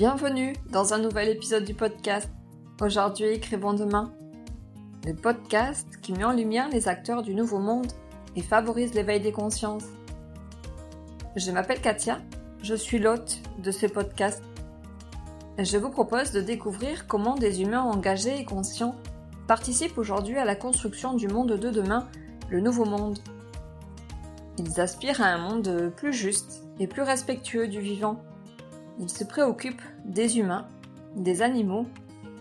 Bienvenue dans un nouvel épisode du podcast. Aujourd'hui, écrivons demain. Le podcast qui met en lumière les acteurs du nouveau monde et favorise l'éveil des consciences. Je m'appelle Katia, je suis l'hôte de ce podcast. Je vous propose de découvrir comment des humains engagés et conscients participent aujourd'hui à la construction du monde de demain, le nouveau monde. Ils aspirent à un monde plus juste et plus respectueux du vivant. Ils se préoccupent des humains, des animaux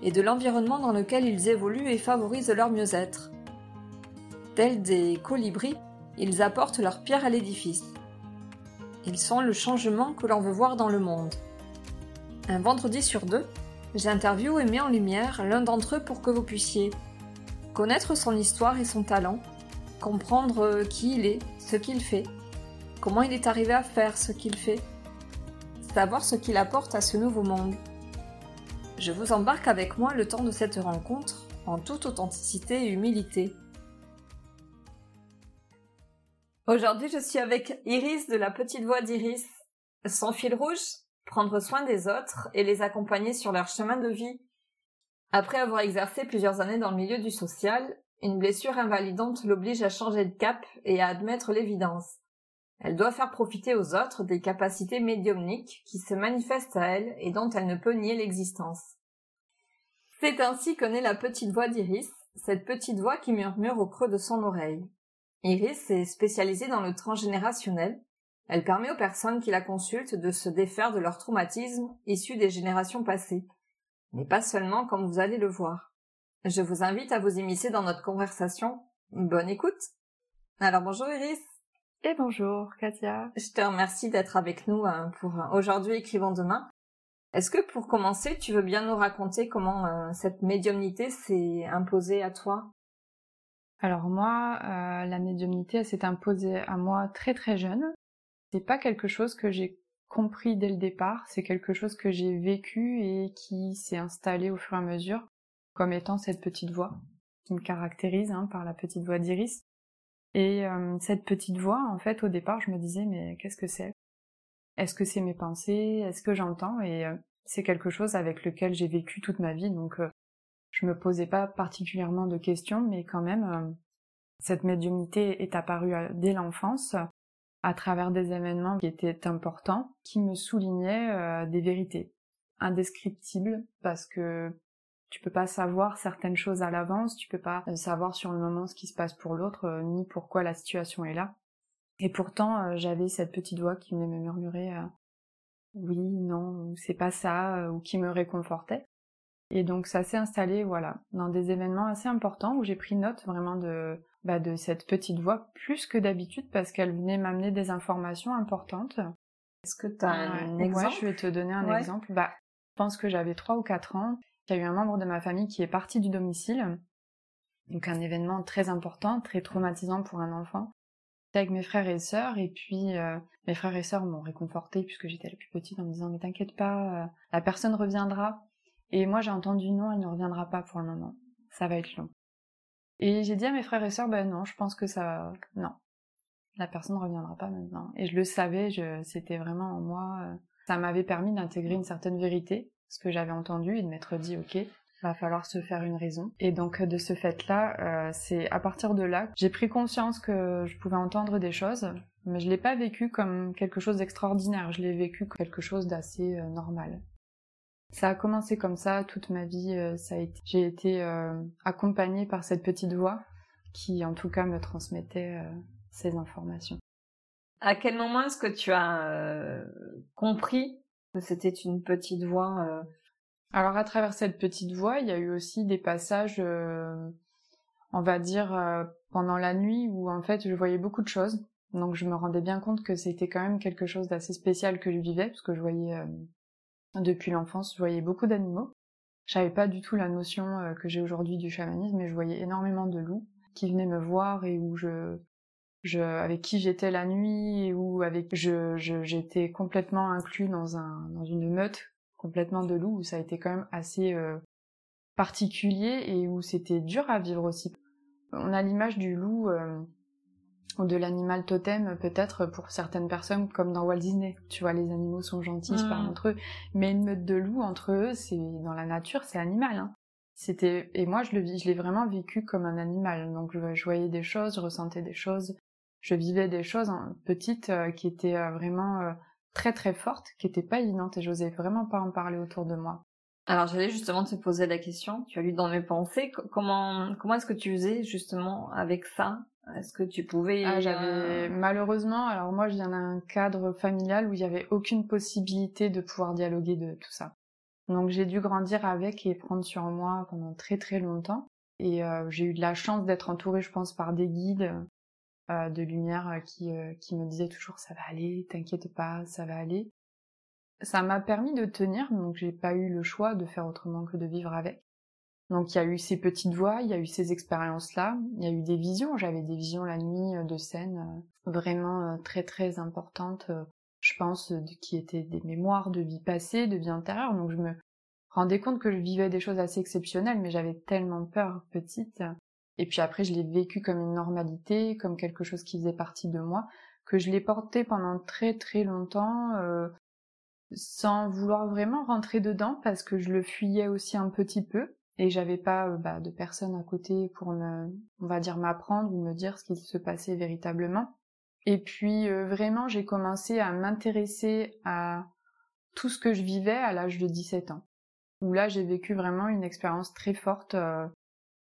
et de l'environnement dans lequel ils évoluent et favorisent leur mieux-être. Tels des colibris, ils apportent leur pierre à l'édifice. Ils sont le changement que l'on veut voir dans le monde. Un vendredi sur deux, j'interviewe et mets en lumière l'un d'entre eux pour que vous puissiez connaître son histoire et son talent, comprendre qui il est, ce qu'il fait, comment il est arrivé à faire ce qu'il fait, ce qu'il apporte à ce nouveau monde. Je vous embarque avec moi le temps de cette rencontre en toute authenticité et humilité. Aujourd'hui, je suis avec Iris de la petite voix d'Iris. Son fil rouge, prendre soin des autres et les accompagner sur leur chemin de vie. Après avoir exercé plusieurs années dans le milieu du social, une blessure invalidante l'oblige à changer de cap et à admettre l'évidence. Elle doit faire profiter aux autres des capacités médiumniques qui se manifestent à elle et dont elle ne peut nier l'existence. C'est ainsi que naît la petite voix d'Iris, cette petite voix qui murmure au creux de son oreille. Iris est spécialisée dans le transgénérationnel. Elle permet aux personnes qui la consultent de se défaire de leur traumatisme issus des générations passées. Mais pas seulement comme vous allez le voir. Je vous invite à vous immiscer dans notre conversation. Bonne écoute. Alors bonjour Iris. Et bonjour Katia. Je te remercie d'être avec nous hein, pour euh, aujourd'hui Écrivons demain. Est-ce que pour commencer, tu veux bien nous raconter comment euh, cette médiumnité s'est imposée à toi? Alors moi, euh, la médiumnité s'est imposée à moi très très jeune. C'est pas quelque chose que j'ai compris dès le départ, c'est quelque chose que j'ai vécu et qui s'est installé au fur et à mesure comme étant cette petite voix qui me caractérise hein, par la petite voix d'Iris. Et euh, cette petite voix, en fait, au départ, je me disais, mais qu'est-ce que c'est? Est-ce que c'est mes pensées? Est-ce que j'entends? Et euh, c'est quelque chose avec lequel j'ai vécu toute ma vie, donc euh, je me posais pas particulièrement de questions, mais quand même, cette médiumnité est apparue dès l'enfance, à travers des événements qui étaient importants, qui me soulignaient des vérités indescriptibles, parce que tu peux pas savoir certaines choses à l'avance, tu peux pas euh, savoir sur le moment ce qui se passe pour l'autre, euh, ni pourquoi la situation est là. Et pourtant, euh, j'avais cette petite voix qui venait me murmurer oui, non, c'est pas ça, ou qui me réconfortait. Et donc ça s'est installé, voilà, dans des événements assez importants où j'ai pris note vraiment de, bah, de cette petite voix plus que d'habitude parce qu'elle venait m'amener des informations importantes. Est-ce que tu as un exemple Ouais, je vais te donner un exemple. Bah, je pense que j'avais trois ou quatre ans il y a eu un membre de ma famille qui est parti du domicile. Donc un événement très important, très traumatisant pour un enfant. avec mes frères et sœurs et puis euh, mes frères et sœurs m'ont réconforté puisque j'étais la plus petite en me disant mais t'inquiète pas, euh, la personne reviendra. Et moi j'ai entendu non, elle ne reviendra pas pour le moment. Ça va être long. Et j'ai dit à mes frères et sœurs ben non, je pense que ça non. La personne ne reviendra pas maintenant. Et je le savais, c'était vraiment en moi. Euh, ça m'avait permis d'intégrer une certaine vérité ce que j'avais entendu et de m'être dit ok va falloir se faire une raison. Et donc de ce fait-là, euh, c'est à partir de là j'ai pris conscience que je pouvais entendre des choses, mais je l'ai pas vécu comme quelque chose d'extraordinaire, je l'ai vécu comme quelque chose d'assez euh, normal. Ça a commencé comme ça toute ma vie, euh, ça a été, j'ai été accompagnée par cette petite voix qui en tout cas me transmettait ces informations. À quel moment est-ce que tu as compris c'était une petite voix. Euh. Alors à travers cette petite voix, il y a eu aussi des passages, euh, on va dire, euh, pendant la nuit où en fait je voyais beaucoup de choses. Donc je me rendais bien compte que c'était quand même quelque chose d'assez spécial que je vivais, parce que je voyais, depuis l'enfance, je voyais beaucoup d'animaux. J'avais pas du tout la notion que j'ai aujourd'hui du chamanisme, mais je voyais énormément de loups qui venaient me voir et où je, je, avec qui j'étais la nuit ou avec je j'étais complètement inclus dans un dans une meute complètement de loups où ça a été quand même assez euh, particulier et où c'était dur à vivre aussi. On a l'image du loup euh, ou de l'animal totem peut-être pour certaines personnes comme dans Walt Disney. Tu vois, les animaux sont gentils, se parlent entre eux. Mais une meute de loups entre eux, c'est dans la nature, c'est animal. Hein. C'était et moi je le je l'ai vraiment vécu comme un animal. Donc je, voyais des choses, je ressentais des choses, je vivais des choses en petites euh, qui étaient euh, vraiment euh, très très fortes, qui étaient pas évidentes et j'osais vraiment pas en parler autour de moi. Alors j'allais justement te poser la question, tu as lu dans mes pensées, comment comment est-ce que tu faisais justement avec ça? Est-ce que tu pouvais ah, j'avais malheureusement, alors moi je viens d'un cadre familial où il y avait aucune possibilité de pouvoir dialoguer de tout ça. Donc j'ai dû grandir avec et prendre sur moi pendant très très longtemps. Et j'ai eu de la chance d'être entourée, je pense, par des guides euh, de lumière euh, qui, qui me disaient toujours ça va aller, t'inquiète pas, ça va aller. Ça m'a permis de tenir, donc j'ai pas eu le choix de faire autrement que de vivre avec. Donc il y a eu ces petites voix, il y a eu ces expériences-là, il y a eu des visions, j'avais des visions la nuit de scène vraiment très très importantes je pense, qui étaient des mémoires de vie passée, de vie antérieure. Donc je me rendais compte que je vivais des choses assez exceptionnelles, mais j'avais tellement peur petite. Et puis après, je l'ai vécu comme une normalité, comme quelque chose qui faisait partie de moi, que je l'ai porté pendant très très longtemps, euh, sans vouloir vraiment rentrer dedans, parce que je le fuyais aussi un petit peu, et j'avais pas euh, bah, de personne à côté pour me, on va dire, m'apprendre ou me dire ce qui se passait véritablement. Et puis euh, vraiment, j'ai commencé à m'intéresser à tout ce que je vivais à l'âge de 17 ans. Où là, j'ai vécu vraiment une expérience très forte.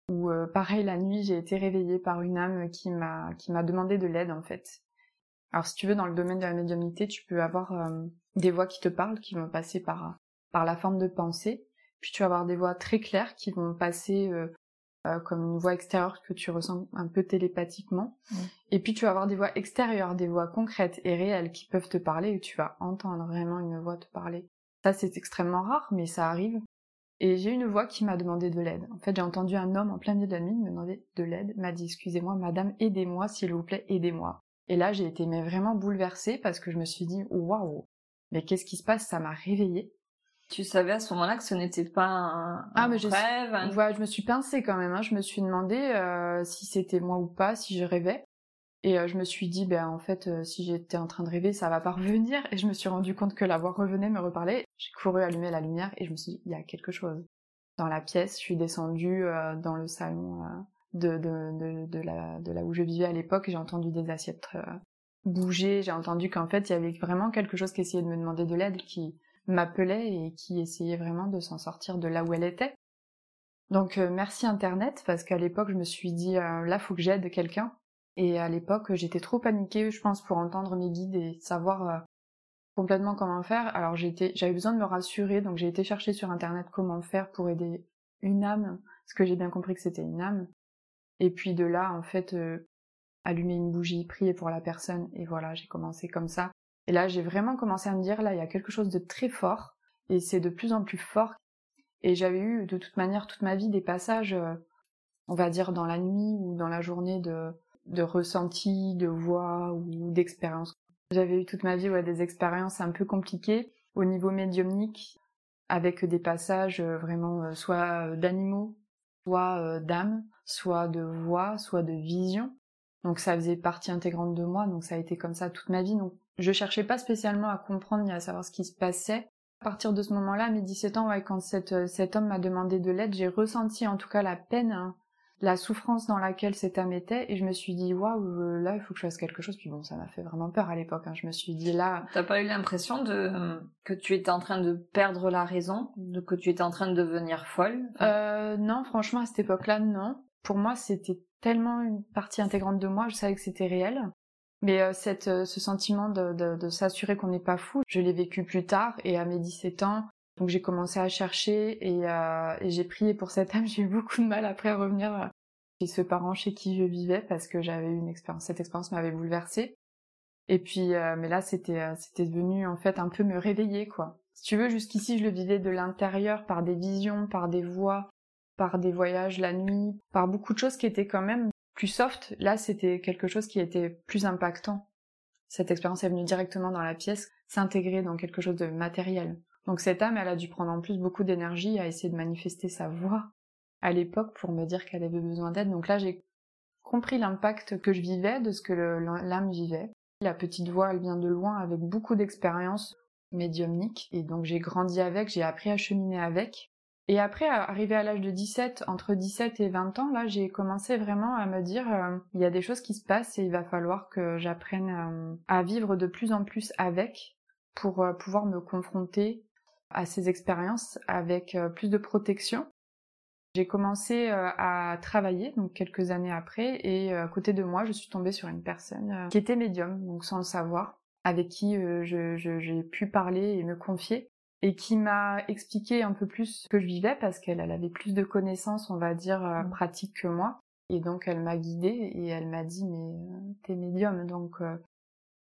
Euh, où euh, pareil, la nuit, j'ai été réveillée par une âme qui m'a qui m'a demandé de l'aide en fait. Alors si tu veux, dans le domaine de la médiumnité, tu peux avoir des voix qui te parlent, qui vont passer par par la forme de pensée. Puis tu vas avoir des voix très claires qui vont passer euh, comme une voix extérieure que tu ressens un peu télépathiquement. Et puis tu vas avoir des voix extérieures, des voix concrètes et réelles qui peuvent te parler et tu vas entendre vraiment une voix te parler. Ça c'est extrêmement rare, mais ça arrive. Et j'ai une voix qui m'a demandé de l'aide. En fait, j'ai entendu un homme en plein milieu de la nuit me demander de l'aide, m'a dit excusez-moi madame, aidez-moi s'il vous plaît, aidez-moi. Et là, j'ai été mais vraiment bouleversée parce que je me suis dit waouh, mais qu'est-ce qui se passe? Ça m'a réveillée. Tu savais à ce moment-là que ce n'était pas un, ah, mais rêve Voilà, je me suis pincée quand même. Hein. Je me suis demandé euh, si c'était moi ou pas, si je rêvais. Et euh, je me suis dit, ben en fait, euh, si j'étais en train de rêver, ça va pas revenir. Et je me suis rendu compte que la voix revenait, me reparlait. J'ai couru allumer la lumière et je me suis dit, il y a quelque chose. Dans la pièce, je suis descendue dans le salon de, de, là où je vivais à l'époque. J'ai entendu des assiettes bouger. J'ai entendu qu'en fait, il y avait vraiment quelque chose qui essayait de me demander de l'aide, qui m'appelait et qui essayait vraiment de s'en sortir de là où elle était. Donc euh, merci Internet parce qu'à l'époque je me suis dit euh, là faut que j'aide quelqu'un et à l'époque j'étais trop paniquée je pense pour entendre mes guides et savoir euh, complètement comment faire. Alors j'avais besoin de me rassurer donc j'ai été chercher sur Internet comment faire pour aider une âme parce que j'ai bien compris que c'était une âme et puis de là en fait allumer une bougie prier pour la personne et voilà j'ai commencé comme ça et là, j'ai vraiment commencé à me dire, là, il y a quelque chose de très fort, et c'est de plus en plus fort. Et j'avais eu, de toute manière, toute ma vie, des passages, euh, on va dire, dans la nuit ou dans la journée de, de ressenti, de voix ou d'expérience. J'avais eu toute ma vie des expériences un peu compliquées au niveau médiumnique, avec des passages euh, vraiment euh, soit d'animaux, soit d'âmes, soit de voix, soit de vision. Donc ça faisait partie intégrante de moi, donc ça a été comme ça toute ma vie. Donc je cherchais pas spécialement à comprendre ni à savoir ce qui se passait. À partir de ce moment-là, à mes 17 ans, quand euh, cet homme m'a demandé de l'aide, j'ai ressenti en tout cas la peine, hein, la souffrance dans laquelle cet homme était, et je me suis dit, waouh, euh, là, il faut que je fasse quelque chose. Puis bon, ça m'a fait vraiment peur à l'époque. Hein. Je me suis dit, là... T'as pas eu l'impression de que tu étais en train de perdre la raison, de que tu étais en train de devenir folle? Euh, Non, franchement, à cette époque-là, non. Pour moi, c'était tellement une partie intégrante de moi, je savais que c'était réel. Mais euh, cette, euh, ce sentiment de, de, de s'assurer qu'on n'est pas fou, je l'ai vécu plus tard et à mes 17 ans. Donc j'ai commencé à chercher et, euh, j'ai prié pour cette âme. J'ai eu beaucoup de mal après à revenir euh, chez ce parent chez qui je vivais parce que j'avais eu une expérience. Cette expérience m'avait bouleversée. Et puis, mais là, c'était c'était devenu en fait un peu me réveiller quoi. Si tu veux, jusqu'ici, je le vivais de l'intérieur par des visions, par des voix, par des voyages la nuit, par beaucoup de choses qui étaient quand même plus soft, là c'était quelque chose qui était plus impactant. Cette expérience est venue directement dans la pièce, s'intégrer dans quelque chose de matériel. Donc cette âme, elle a dû prendre en plus beaucoup d'énergie à essayer de manifester sa voix à l'époque pour me dire qu'elle avait besoin d'aide. Donc là, j'ai compris l'impact que je vivais de ce que l'âme vivait. La petite voix, elle vient de loin avec beaucoup d'expérience médiumnique et donc j'ai grandi avec, j'ai appris à cheminer avec. Et après, arrivé à l'âge de 17, entre 17 et 20 ans, là, j'ai commencé vraiment à me dire, euh, il y a des choses qui se passent et il va falloir que j'apprenne euh, à vivre de plus en plus avec pour euh, pouvoir me confronter à ces expériences avec plus de protection. J'ai commencé à travailler, donc quelques années après, et à côté de moi, je suis tombée sur une personne qui était médium, donc sans le savoir, avec qui j'ai pu parler et me confier et qui m'a expliqué un peu plus ce que je vivais parce qu'elle avait plus de connaissances, on va dire, euh, mmh. pratiques que moi. Et donc elle m'a guidée et elle m'a dit mais euh, t'es médium donc euh,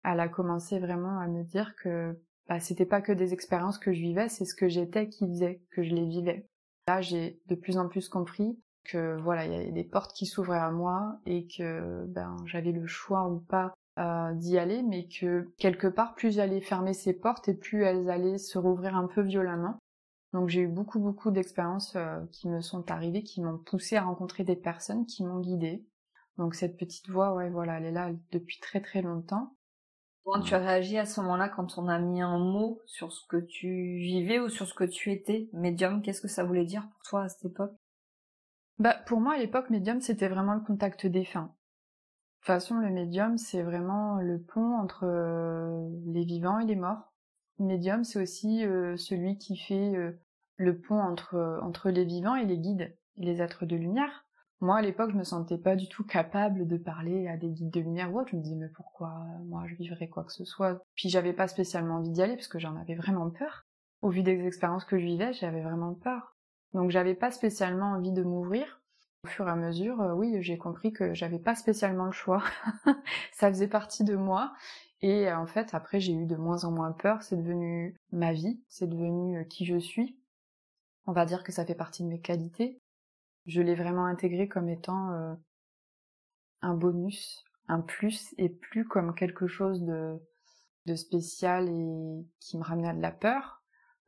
elle a commencé vraiment à me dire que bah, c'était pas que des expériences que je vivais, c'est ce que j'étais qui faisait que je les vivais. Là j'ai de plus en plus compris que voilà il y avait des portes qui s'ouvraient à moi et que ben j'avais le choix ou pas euh, d'y aller, mais que quelque part, plus j'allais fermer ces portes et plus elles allaient se rouvrir un peu violemment. Donc j'ai eu beaucoup beaucoup d'expériences euh, qui me sont arrivées, qui m'ont poussé à rencontrer des personnes, qui m'ont guidée. Donc cette petite voix, ouais, voilà, elle est là depuis très très longtemps. Comment tu as réagi à ce moment-là quand on a mis un mot sur ce que tu vivais ou sur ce que tu étais Médium, qu'est-ce que ça voulait dire pour toi à cette époque? Bah pour moi à l'époque, médium c'était vraiment le contact défunt. De toute façon, le médium, c'est vraiment le pont entre euh, les vivants et les morts. Le médium, c'est aussi euh, celui qui fait euh, le pont entre, entre les vivants et les guides, et les êtres de lumière. Moi, à l'époque, je me sentais pas du tout capable de parler à des guides de lumière ou autre. Je me disais, mais pourquoi moi je vivrais quoi que ce soit? Puis j'avais pas spécialement envie d'y aller parce que j'en avais vraiment peur. Au vu des expériences que je vivais, j'avais vraiment peur. Donc j'avais pas spécialement envie de m'ouvrir. Au fur et à mesure, euh, oui, j'ai compris que j'avais pas spécialement le choix. ça faisait partie de moi. Et euh, en fait, après, j'ai eu de moins en moins peur. C'est devenu ma vie. C'est devenu euh, qui je suis. On va dire que ça fait partie de mes qualités. Je l'ai vraiment intégré comme étant un bonus, un plus, et plus comme quelque chose de, de spécial et qui me ramenait à de la peur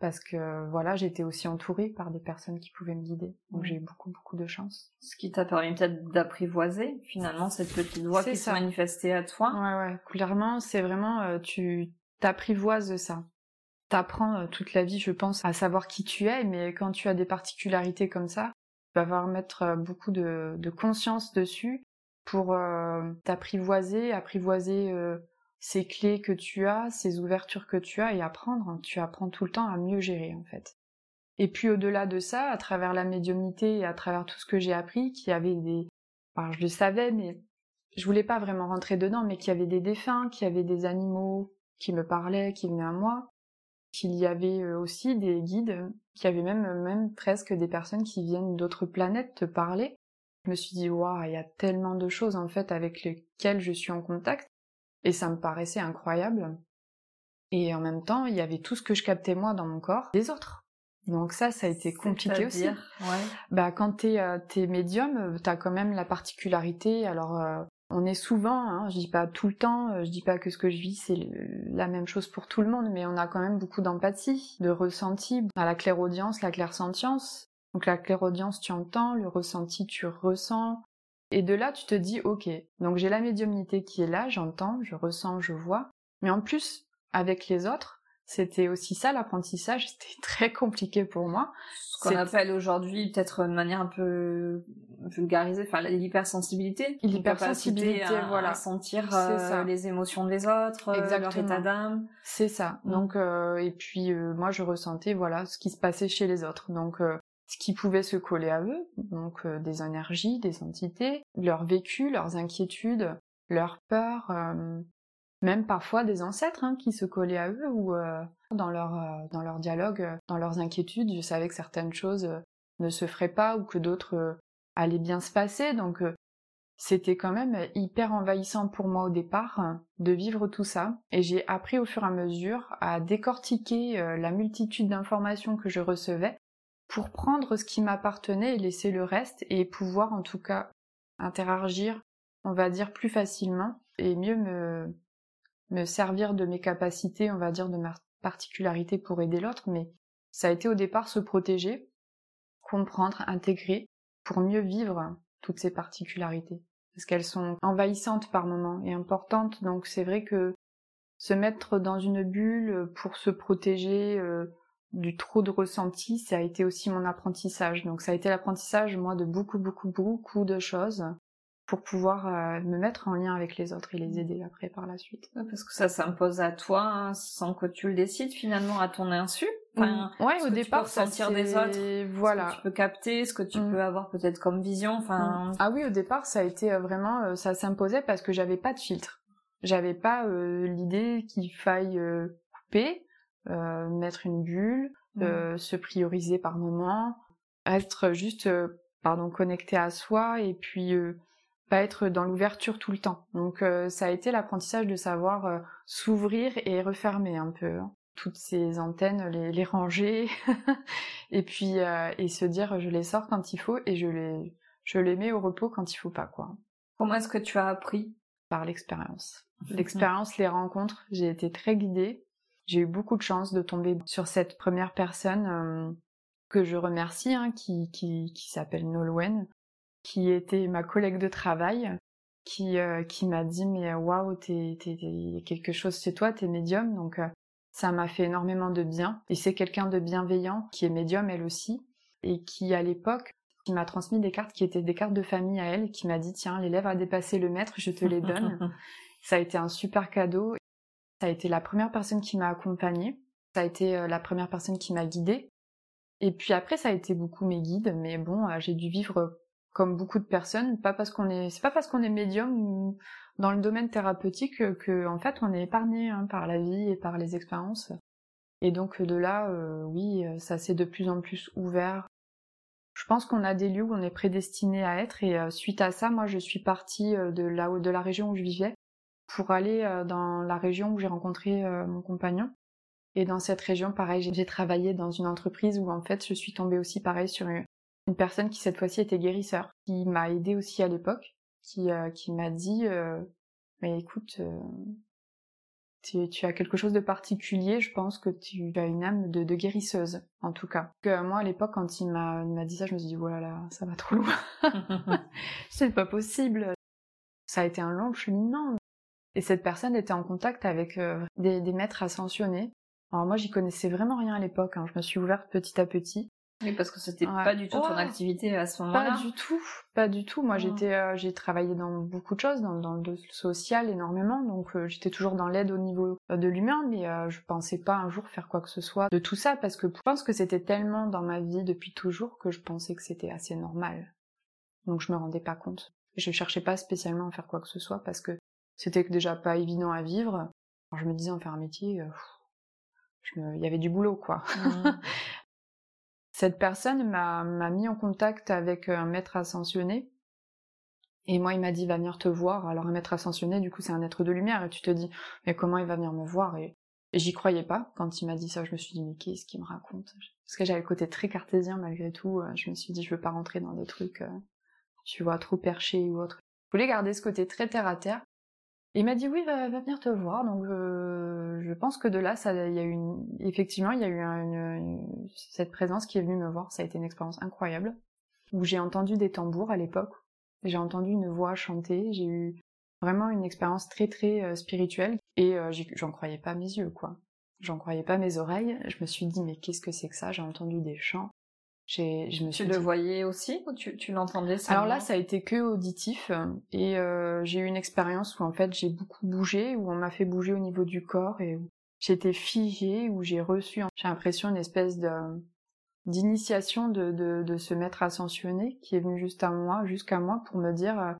parce que voilà, j'étais aussi entourée par des personnes qui pouvaient me guider. Donc j'ai eu beaucoup beaucoup de chance. Ce qui t'a permis peut-être d'apprivoiser finalement cette petite voix qui s'est manifestée à toi. Ouais ouais, clairement, c'est vraiment euh, tu t'apprivoises ça. T'apprends euh, toute la vie, je pense, à savoir qui tu es, mais quand tu as des particularités comme ça, vas avoir mettre euh, beaucoup de, conscience dessus pour t'apprivoiser, apprivoiser ces clés que tu as, ces ouvertures que tu as et apprendre. Tu apprends tout le temps à mieux gérer en fait. Et puis au-delà de ça, à travers la médiumnité et à travers tout ce que j'ai appris, qu'il y avait des... Je le savais, mais je voulais pas vraiment rentrer dedans, mais qu'il y avait des défunts, qu'il y avait des animaux qui me parlaient, qui venaient à moi, qu'il y avait euh, aussi des guides, qu'il y avait même, même presque des personnes qui viennent d'autres planètes te parler. Je me suis dit, waouh, il y a tellement de choses en fait avec lesquelles je suis en contact et ça me paraissait incroyable. Et en même temps, il y avait tout ce que je captais moi dans mon corps des autres. Donc ça, ça a été compliqué aussi. Ouais. Bah quand t'es euh, médium, euh, t'as quand même la particularité. Alors euh, on est souvent, hein, je dis pas tout le temps, euh, je dis pas que ce que je vis c'est la même chose pour tout le monde, mais on a quand même beaucoup d'empathie, de ressenti. À la clairaudience, la clairsentience. Donc la clairaudience, tu entends, le ressenti, tu ressens. Et de là, tu te dis, ok, donc j'ai la médiumnité qui est là, j'entends, je ressens, je vois. Mais en plus, avec les autres, c'était aussi ça l'apprentissage, c'était très compliqué pour moi. Ce qu'on appelle aujourd'hui peut-être de manière un peu vulgarisée, enfin l'hypersensibilité. L'hypersensibilité, voilà. sentir euh, les émotions des autres, euh, leur état d'âme. C'est ça. Mm. Donc euh, et puis moi je ressentais voilà ce qui se passait chez les autres. Donc ce qui pouvait se coller à eux, donc euh, des énergies, des entités, leur vécu, leurs inquiétudes, leurs peurs, euh, même parfois des ancêtres hein, qui se collaient à eux ou euh, dans leur dans leur dialogue, dans leurs inquiétudes, je savais que certaines choses ne se feraient pas ou que d'autres allaient bien se passer, donc c'était quand même hyper envahissant pour moi au départ de vivre tout ça. Et j'ai appris au fur et à mesure à décortiquer la multitude d'informations que je recevais pour prendre ce qui m'appartenait et laisser le reste et pouvoir en tout cas interagir, on va dire, plus facilement et mieux me, me servir de mes capacités, on va dire, de ma particularité pour aider l'autre, mais ça a été au départ se protéger, comprendre, intégrer, pour mieux vivre toutes ces particularités. parce qu'elles sont envahissantes par moments et importantes. Donc c'est vrai que se mettre dans une bulle pour se protéger euh, du trop de ressenti, ça a été aussi mon apprentissage. Donc ça a été l'apprentissage, moi, de beaucoup, beaucoup, beaucoup de choses pour pouvoir euh, me mettre en lien avec les autres et les aider après par la suite. parce que ça s'impose à toi hein, sans que tu le décides finalement à ton insu. Enfin, mm. ouais, au départ, ça sentir des autres. Voilà. Ce que tu peux capter, ce que tu mm. peux avoir peut-être comme vision. Enfin. Mm. Ah oui, au départ, ça a été euh, vraiment, euh, ça s'imposait parce que j'avais pas de filtre. J'avais pas l'idée qu'il faille couper, mettre une bulle, se prioriser par moment, être juste, pardon, connecté à soi et puis pas être dans l'ouverture tout le temps. Donc euh, ça a été l'apprentissage de savoir euh, s'ouvrir et refermer un peu hein. toutes ces antennes, les, les ranger et puis euh, et se dire je les sors quand il faut et je les je les mets au repos quand il faut pas quoi. Comment est-ce que tu as appris? Par l'expérience. L'expérience, les rencontres, j'ai été très guidée. J'ai eu beaucoup de chance de tomber sur cette première personne que je remercie, hein, qui, qui, qui s'appelle Nolwenn, qui était ma collègue de travail, qui, euh, qui m'a dit mais waouh, t'es, t'es, quelque chose chez toi, t'es médium, donc euh, ça m'a fait énormément de bien. Et c'est quelqu'un de bienveillant qui est médium elle aussi, et qui à l'époque qui m'a transmis des cartes qui étaient des cartes de famille à elle, qui m'a dit tiens l'élève a dépassé le maître, je te les donne. ça a été un super cadeau. Ça a été la première personne qui m'a accompagnée. Ça a été euh, la première personne qui m'a guidée. Et puis après, ça a été beaucoup mes guides, mais bon, j'ai dû vivre comme beaucoup de personnes, pas parce qu'on est, c'est pas parce qu'on est médium ou dans le domaine thérapeutique que, en fait, on est épargné hein, par la vie et par les expériences. Et donc de là, euh, oui, ça s'est de plus en plus ouvert. Je pense qu'on a des lieux où on est prédestiné à être et euh, suite à ça, moi, je suis partie euh, de là, de la région où je vivais pour aller dans la région où j'ai rencontré mon compagnon. Et dans cette région, pareil, j'ai travaillé dans une entreprise où en fait, je suis tombée aussi pareil sur une, une personne qui cette fois-ci était guérisseur, qui m'a aidé aussi à l'époque, qui, euh, qui m'a dit euh, mais écoute, euh, tu, tu, as quelque chose de particulier, je pense que tu as une âme de, de guérisseuse, en tout cas. Que moi, à l'époque, quand il m'a, dit ça, je me suis dit, voilà, là, ça va trop loin. C'est pas possible. Ça a été un long cheminement. Et cette personne était en contact avec des, des, maîtres ascensionnés. Alors moi, j'y connaissais vraiment rien à l'époque. Hein. Je me suis ouverte petit à petit. Oui, parce que c'était pas du tout ton activité à ce moment-là. Pas du tout, pas du tout. Moi, j'étais, euh, j'ai travaillé dans beaucoup de choses, dans, dans le social énormément, donc euh, j'étais toujours dans l'aide au niveau euh, de l'humain, mais je pensais pas un jour faire quoi que ce soit de tout ça, parce que je pense que c'était tellement dans ma vie depuis toujours que je pensais que c'était assez normal. Donc je me rendais pas compte. Je cherchais pas spécialement à faire quoi que ce soit parce que c'était déjà pas évident à vivre. Alors, je me disais en faire un métier, il y avait du boulot quoi. Mmh. Cette personne m'a mis en contact avec euh, un maître ascensionné. Et moi, il m'a dit, va venir te voir. Alors, un maître ascensionné, du coup, c'est un être de lumière. Et tu te dis, mais comment il va venir me voir Et, j'y croyais pas. Quand il m'a dit ça, je me suis dit, mais qu'est-ce qu'il me raconte? Parce que j'avais le côté très cartésien, malgré tout. Euh, je me suis dit, je veux pas rentrer dans des trucs, euh, tu vois, trop perchés ou autre. Je voulais garder ce côté très terre à terre. Il m'a dit oui, va, venir te voir. Donc je, pense que de là, ça, il y a une, effectivement, il y a eu cette présence qui est venue me voir. Ça a été une expérience incroyable où j'ai entendu des tambours à l'époque. J'ai entendu une voix chanter. J'ai eu vraiment une expérience très très euh, spirituelle et euh, j'en croyais pas mes yeux quoi. J'en croyais pas mes oreilles. Je me suis dit mais qu'est-ce que c'est que ça? J'ai entendu des chants je me suis tu le voyais aussi ou tu, tu l'entendais Alors là, ça a été que auditif et euh, j'ai eu une expérience où en fait j'ai beaucoup bougé, où on m'a fait bouger au niveau du corps et j'étais figée, où j'ai reçu, j'ai l'impression une espèce de d'initiation de, de, de ce maître ascensionné qui est venu juste à moi, jusqu'à moi pour me dire euh,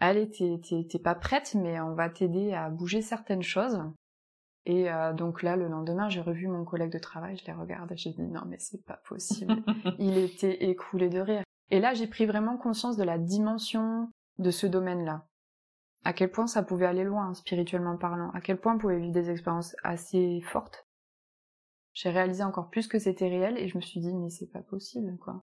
allez t'es pas prête mais on va t'aider à bouger certaines choses et euh, donc là, le lendemain, j'ai revu mon collègue de travail, je l'ai regardé, j'ai dit non mais c'est pas possible. Il était écroulé de rire. Et là, j'ai pris vraiment conscience de la dimension de ce domaine-là. À quel point ça pouvait aller loin, spirituellement parlant. À quel point on pouvait vivre des expériences assez fortes. J'ai réalisé encore plus que c'était réel et je me suis dit mais c'est pas possible quoi.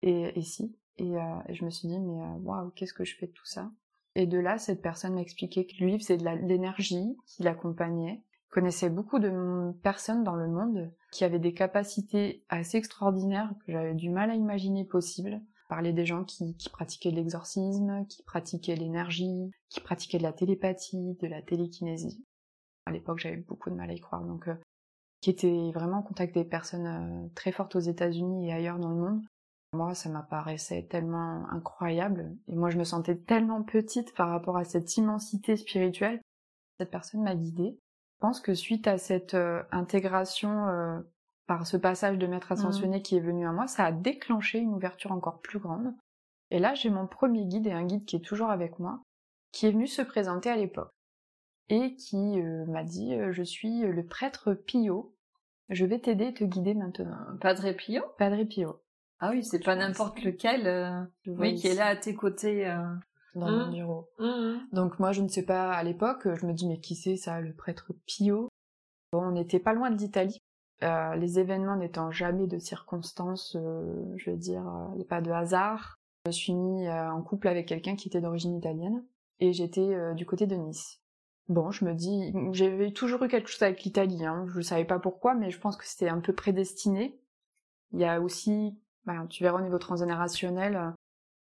Et, et si. Et, euh, et, je me suis dit mais euh, waouh, qu'est-ce que je fais de tout ça? Et de là, cette personne m'a expliqué que lui faisait de l'énergie qui l'accompagnait connaissais beaucoup de personnes dans le monde qui avaient des capacités assez extraordinaires que j'avais du mal à imaginer possibles. Parler des gens qui, pratiquaient de l'exorcisme, qui pratiquaient l'énergie, qui pratiquaient de la télépathie, de la télékinésie. À l'époque, j'avais beaucoup de mal à y croire, donc euh, qui étaient vraiment en contact des personnes euh, très fortes aux États-Unis et ailleurs dans le monde. Moi, ça m'apparaissait tellement incroyable, et moi, je me sentais tellement petite par rapport à cette immensité spirituelle. Cette personne m'a guidée. Je pense que suite à cette euh, intégration euh, par ce passage de maître ascensionné mmh. qui est venu à moi, ça a déclenché une ouverture encore plus grande. Et là, j'ai mon premier guide et un guide qui est toujours avec moi, qui est venu se présenter à l'époque et qui euh, m'a dit je suis le prêtre Pio, je vais t'aider et te guider maintenant. Padre Pio? Padre Pio. Ah oui, c'est pas n'importe lequel, oui, qui est là à tes côtés dans mon mmh. bureau. Mmh, mmh. Donc moi, je ne sais pas, à l'époque, je me dis, mais qui c'est ça, le prêtre Pio? Bon, on n'était pas loin de l'Italie. Euh, les événements n'étant jamais de circonstances, euh, je veux dire, a pas de hasard. Je me suis mis euh, en couple avec quelqu'un qui était d'origine italienne et j'étais du côté de Nice. Bon, je me dis, j'avais toujours eu quelque chose avec l'Italie, hein. je ne savais pas pourquoi, mais je pense que c'était un peu prédestiné. Il y a aussi, ben, tu verras au niveau transgénérationnel,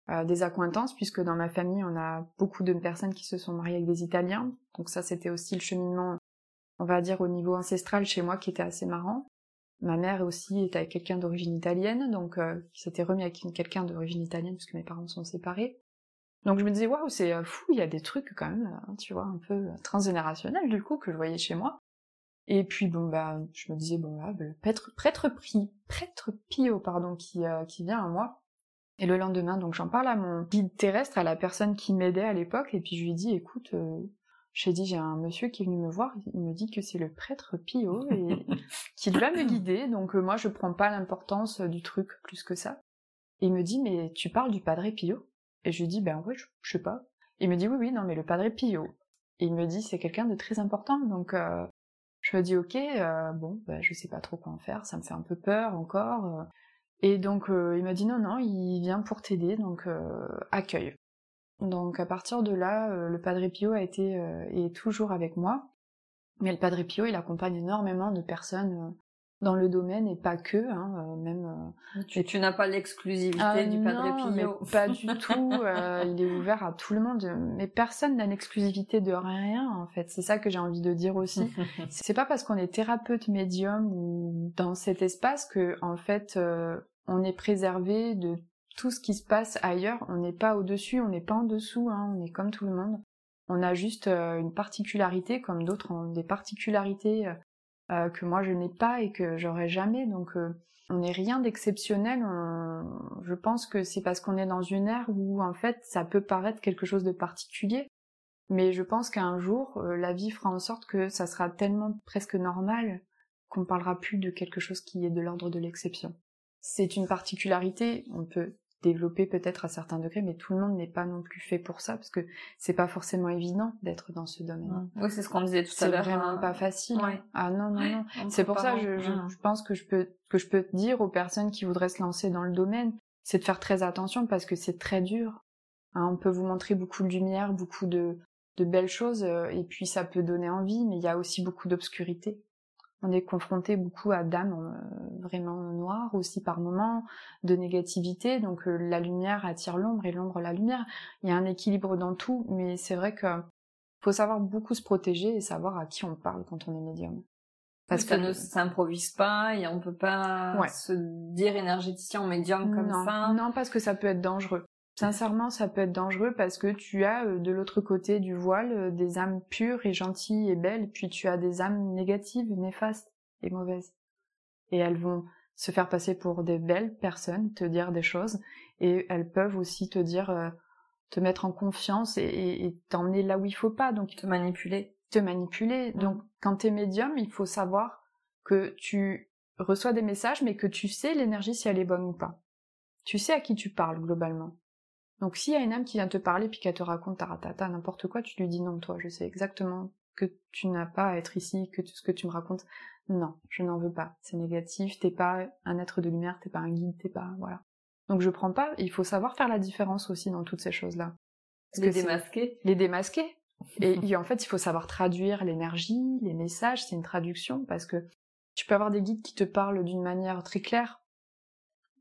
euh, des accointances, puisque dans ma famille, on a beaucoup de personnes qui se sont mariées avec des Italiens. Donc ça, c'était aussi le cheminement, on va dire, au niveau ancestral chez moi, qui était assez marrant. Ma mère aussi était avec quelqu'un d'origine italienne, donc euh, qui s'était remis avec quelqu'un d'origine italienne, puisque mes parents sont séparés. Donc je me disais, waouh, c'est euh, fou, il y a des trucs quand même, tu vois, un peu transgénérationnels du coup, que je voyais chez moi. Et puis bon bah je me disais bon là le prêtre prêtre prêtre Pio pardon qui qui vient à moi et le lendemain, donc j'en parle à mon guide terrestre, à la personne qui m'aidait à l'époque, et puis je lui dis, écoute, euh, j'ai dit, j'ai un monsieur qui est venu me voir, il me dit que c'est le prêtre Pio et qui va me guider, donc euh, moi je prends pas l'importance du truc plus que ça. Et il me dit, mais tu parles du padre Pio? Et je lui dis, ben ouais, je, sais pas. il me dit, oui, oui, non, mais le padre Pio. Et il me dit, c'est quelqu'un de très important, donc euh, je me dis, ok, bon, ben, je sais pas trop quoi en faire, ça me fait un peu peur encore. Et donc euh, il m'a dit non, non, il vient pour t'aider, donc euh, accueille. Donc à partir de là, euh, le Padre Pio a été est toujours avec moi. Mais le Padre Pio, il accompagne énormément de personnes dans le domaine et pas que, hein, même. Tu, tu n'as pas l'exclusivité ah du Padre Pio. pas du tout. il est ouvert à tout le monde, mais personne n'a l'exclusivité de rien en fait. C'est ça que j'ai envie de dire aussi. c'est pas parce qu'on est thérapeute médium ou dans cet espace que en fait on est préservé de tout ce qui se passe ailleurs. On n'est pas au-dessus, on n'est pas en dessous, hein, on est comme tout le monde. On a juste euh, une particularité, comme d'autres ont des particularités euh, euh, que moi je n'ai pas et que j'aurai jamais. Donc on n'est rien d'exceptionnel. Je pense que c'est parce qu'on est dans une ère où en fait ça peut paraître quelque chose de particulier. Mais je pense qu'un jour, la vie fera en sorte que ça sera tellement presque normal qu'on parlera plus de quelque chose qui est de l'ordre de l'exception c'est une particularité, on peut développer peut-être à certains degrés, mais tout le monde n'est pas non plus fait pour ça, parce que c'est pas forcément évident d'être dans ce domaine. Oui, c'est ce qu'on disait tout à l'heure. C'est vraiment hein. pas facile. Ah non, non, non. C'est pour ça que je, je, pense que je peux que je peux dire aux personnes qui voudraient se lancer dans le domaine, c'est de faire très attention parce que c'est très dur. Hein, on peut vous montrer beaucoup de lumière, beaucoup de, de belles choses, euh, et puis ça peut donner envie, mais il y a aussi beaucoup d'obscurité on est confronté beaucoup à d'âmes euh, vraiment noires aussi par moments, de négativité, donc euh, la lumière attire l'ombre et l'ombre la lumière. Il y a un équilibre dans tout, mais c'est vrai que faut savoir beaucoup se protéger et savoir à qui on parle quand on est médium. Parce que ça ne s'improvise pas et on peut pas se dire énergéticien médium comme ça. Non, parce que ça peut être dangereux. Sincèrement, ça peut être dangereux parce que tu as euh, de l'autre côté du voile euh, des âmes pures et gentilles et belles, puis tu as des âmes négatives, néfastes et mauvaises. Et elles vont se faire passer pour des belles personnes, te dire des choses, et elles peuvent aussi te dire, euh, te mettre en confiance et, t'emmener là où il faut pas, donc te manipuler. Te manipuler. Donc Donc quand t'es médium, il faut savoir que tu reçois des messages, mais que tu sais l'énergie si elle est bonne ou pas. Tu sais à qui tu parles globalement. Donc s'il y a une âme qui vient te parler puis qu'elle te raconte taratata n'importe quoi, tu lui dis non toi, je sais exactement que tu n'as pas à être ici, que tout ce que tu me racontes, non, je n'en veux pas, c'est négatif, t'es pas un être de lumière, t'es pas un guide, t'es pas voilà. Donc je prends pas, il faut savoir faire la différence aussi dans toutes ces choses-là. les démasquer. Les démasquer. Et, en fait, il faut savoir traduire l'énergie, les messages, c'est une traduction parce que tu peux avoir des guides qui te parlent d'une manière très claire.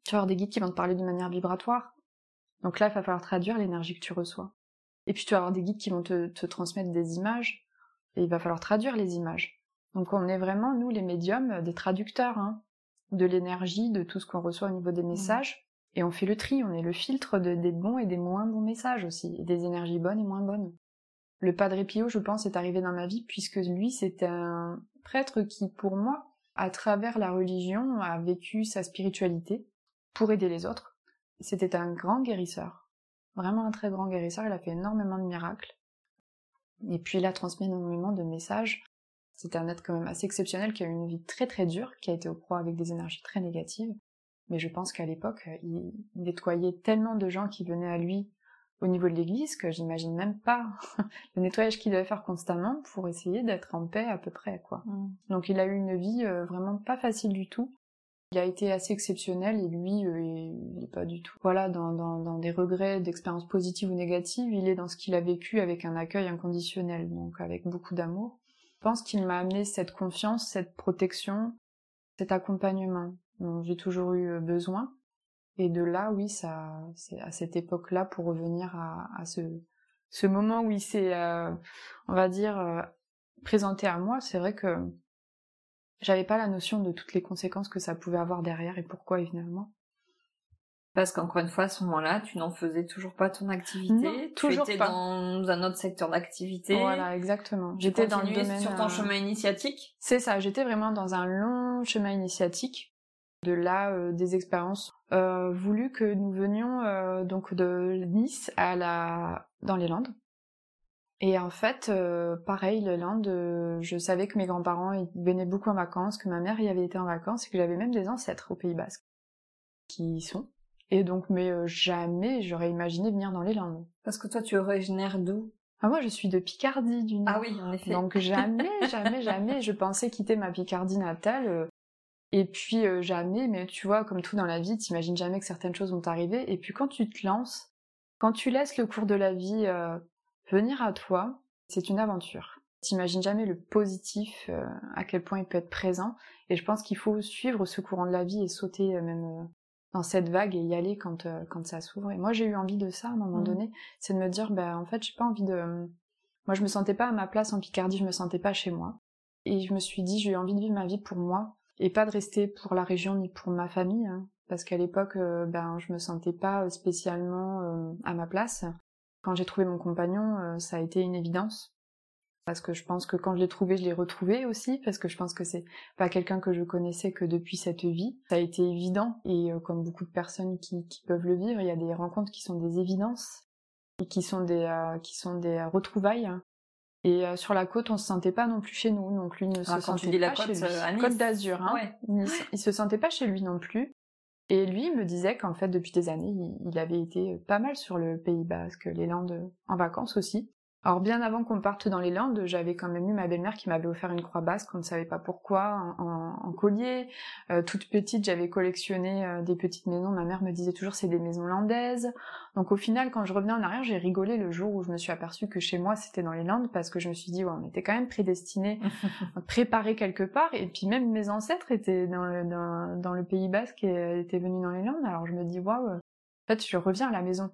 Tu vas avoir des guides qui vont te parler d'une manière vibratoire Donc là, il va falloir traduire l'énergie que tu reçois. Et puis tu vas avoir des guides qui vont te, te transmettre des images, et il va falloir traduire les images. Donc on est vraiment, nous, les médiums, des traducteurs hein, de l'énergie, de tout ce qu'on reçoit au niveau des messages. Et on fait le tri, on est le filtre de, des bons et des moins bons messages aussi, et des énergies bonnes et moins bonnes. Le Padre Pio, je pense, est arrivé dans ma vie puisque lui, c'était un prêtre qui, pour moi, à travers la religion, a vécu sa spiritualité pour aider les autres. C'était un grand guérisseur. Vraiment un très grand guérisseur, il a fait énormément de miracles. Et puis il a transmis énormément de messages. C'était un être quand même assez exceptionnel qui a eu une vie très très dure, qui a été au proie avec des énergies très négatives. Mais je pense qu'à l'époque, il nettoyait tellement de gens qui venaient à lui au niveau de l'église que j'imagine même pas le nettoyage qu'il devait faire constamment pour essayer d'être en paix à peu près, quoi. Mm. Donc il a eu une vie euh, vraiment pas facile du tout. Il a été assez exceptionnel et lui, euh, il est pas du tout. Voilà, dans, des regrets d'expériences positives ou négatives, il est dans ce qu'il a vécu avec un accueil inconditionnel, donc avec beaucoup d'amour. Je pense qu'il m'a amené cette confiance, cette protection, cet accompagnement dont j'ai toujours eu euh, besoin. Et de là, oui, c'est à cette époque-là pour revenir à, ce, moment où il s'est, euh, on va dire, présenté à moi. C'est vrai que j'avais pas la notion de toutes les conséquences que ça pouvait avoir derrière et pourquoi finalement. Parce qu'encore une fois, à ce moment-là, tu n'en faisais toujours pas ton activité. tu étais dans un autre secteur d'activité. Voilà, exactement. J'étais dans le domaine sur ton chemin initiatique? C'est ça. J'étais vraiment dans un long chemin initiatique de là euh, des expériences euh, voulu que nous venions euh, donc de Nice à la dans les Landes. Et en fait, euh, pareil, les Landes, je savais que mes grands-parents venaient beaucoup en vacances, que ma mère y avait été en vacances, et que j'avais même des ancêtres au Pays Basque qui y sont. Et donc, mais jamais j'aurais imaginé venir dans les Landes. Parce que toi, tu es originaire d'où? Ah, moi, je suis de Picardie, du Nord. Ah oui, en effet. Donc jamais, jamais, jamais, je pensais quitter ma Picardie natale. Et puis euh, jamais, mais tu vois, comme tout dans la vie, t'imagines jamais que certaines choses vont t'arriver. Et puis quand tu te lances, quand tu laisses le cours de la vie euh, venir à toi, c'est une aventure. T'imagines jamais le positif, euh, à quel point il peut être présent. Et je pense qu'il faut suivre ce courant de la vie et sauter même dans cette vague et y aller quand quand ça s'ouvre. Et moi j'ai eu envie de ça à un moment mmh. donné, c'est de me dire, ben en fait j'ai pas envie de, moi je me sentais pas à ma place en Picardie, je me sentais pas chez moi. Et je me suis dit, j'ai envie de vivre ma vie pour moi, et pas de rester pour la région ni pour ma famille, hein, parce qu'à l'époque, euh, ben, je me sentais pas spécialement euh, à ma place. Quand j'ai trouvé mon compagnon, euh, ça a été une évidence. Parce que je pense que quand je l'ai trouvé, je l'ai retrouvé aussi, parce que je pense que c'est pas quelqu'un que je connaissais que depuis cette vie. Ça a été évident, et comme beaucoup de personnes qui, qui, peuvent le vivre, il y a des rencontres qui sont des évidences, et qui sont des, qui sont des retrouvailles. Et euh, sur la côte, on se sentait pas non plus chez nous, donc lui ne se sentait pas chez lui. Euh, côte d'Azur, hein. Il, se sentait pas chez lui non plus. Et lui me disait qu'en fait, depuis des années, il, avait été pas mal sur le Pays Basque, les Landes, en vacances aussi. Alors bien avant qu'on parte dans les Landes, j'avais quand même eu ma belle-mère qui m'avait offert une croix basque, on ne savait pas pourquoi, en, collier. Euh, toute petite, j'avais collectionné euh, des petites maisons. Ma mère me disait toujours c'est des maisons landaises. Donc au final, quand je revenais en arrière, j'ai rigolé le jour où je me suis aperçue que chez moi c'était dans les Landes parce que je me suis dit ouais, on était quand même prédestinés, préparés quelque part. Et puis même mes ancêtres étaient dans le, dans, le Pays Basque et étaient venus dans les Landes. Alors je me dis waouh, en fait je reviens à la maison.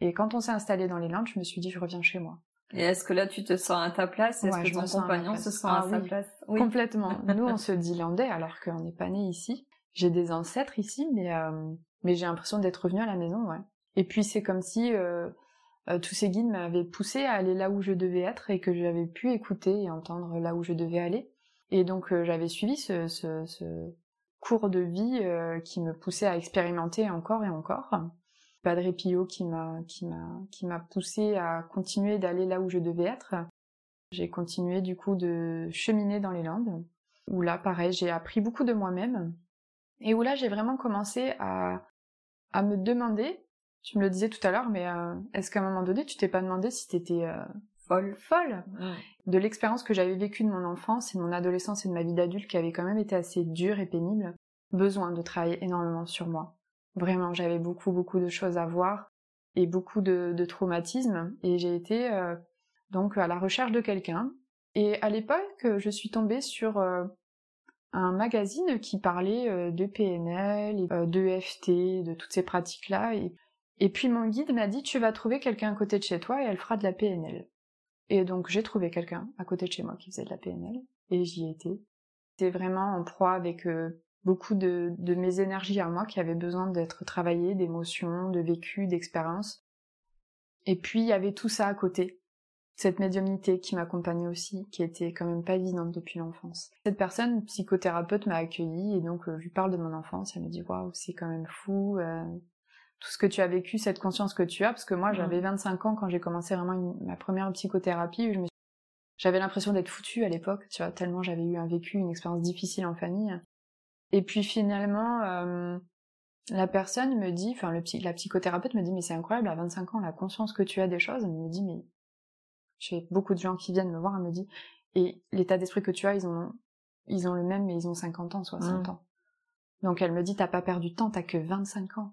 Et quand on s'est installé dans les Landes, je me suis dit je reviens chez moi. Et est-ce que là, tu te sens à ta place? Est-ce que ton compagnon se sent à, ah sa place? Oui. Complètement. Nous, on se dit landais alors qu'on n'est pas né ici. J'ai des ancêtres ici, mais euh, mais j'ai l'impression d'être revenu à la maison, ouais. Et puis c'est comme si euh, euh, tous ces guides m'avaient poussé à aller là où je devais être et que j'avais pu écouter et entendre là où je devais aller. Et donc j'avais suivi ce, ce, ce, cours de vie qui me poussait à expérimenter encore et encore. Padre Pio qui m'a qui m'a qui m'a poussé à continuer d'aller là où je devais être. J'ai continué du coup de cheminer dans les Landes où là pareil, j'ai appris beaucoup de moi-même et où là j'ai vraiment commencé à à me demander, tu me le disais tout à l'heure mais euh, est-ce qu'à un moment donné tu t'es pas demandé si t'étais euh, folle folle de l'expérience que j'avais vécue de mon enfance et de mon adolescence et de ma vie d'adulte qui avait quand même été assez dure et pénible, besoin de travailler énormément sur moi Vraiment, j'avais beaucoup, beaucoup de choses à voir et beaucoup de, traumatismes. Et j'ai été euh, donc à la recherche de quelqu'un. Et à l'époque, je suis tombée sur euh, un magazine qui parlait euh, de PNL, de FT, de toutes ces pratiques-là. Et, Et puis mon guide m'a dit, tu vas trouver quelqu'un à côté de chez toi et elle fera de la PNL. Et donc j'ai trouvé quelqu'un à côté de chez moi qui faisait de la PNL et j'y étais. C'était vraiment en proie avec beaucoup de, de, mes énergies à moi qui avaient besoin d'être travaillées, d'émotions, de vécu, d'expériences. Et puis il y avait tout ça à côté. Cette médiumnité qui m'accompagnait aussi, qui était quand même pas évidente depuis l'enfance. Cette personne, psychothérapeute, m'a accueillie et donc euh, je lui parle de mon enfance. Elle me dit waouh, c'est quand même fou. Euh, tout ce que tu as vécu, cette conscience que tu as, parce que moi j'avais 25 ans quand j'ai commencé vraiment ma première psychothérapie, je me j'avais l'impression d'être foutue à l'époque, tu vois, tellement j'avais eu un vécu, une expérience difficile en famille. Et puis finalement, euh, la personne me dit, enfin le, la psychothérapeute me dit, mais c'est incroyable, à 25 ans, la conscience que tu as des choses, elle me dit, mais j'ai beaucoup de gens qui viennent me voir, elle me dit, et l'état d'esprit que tu as, ils ont, ils ont le même, mais ils ont 50 ans, 60 mmh. ans. Donc elle me dit, t'as pas perdu de temps, t'as que 25 ans.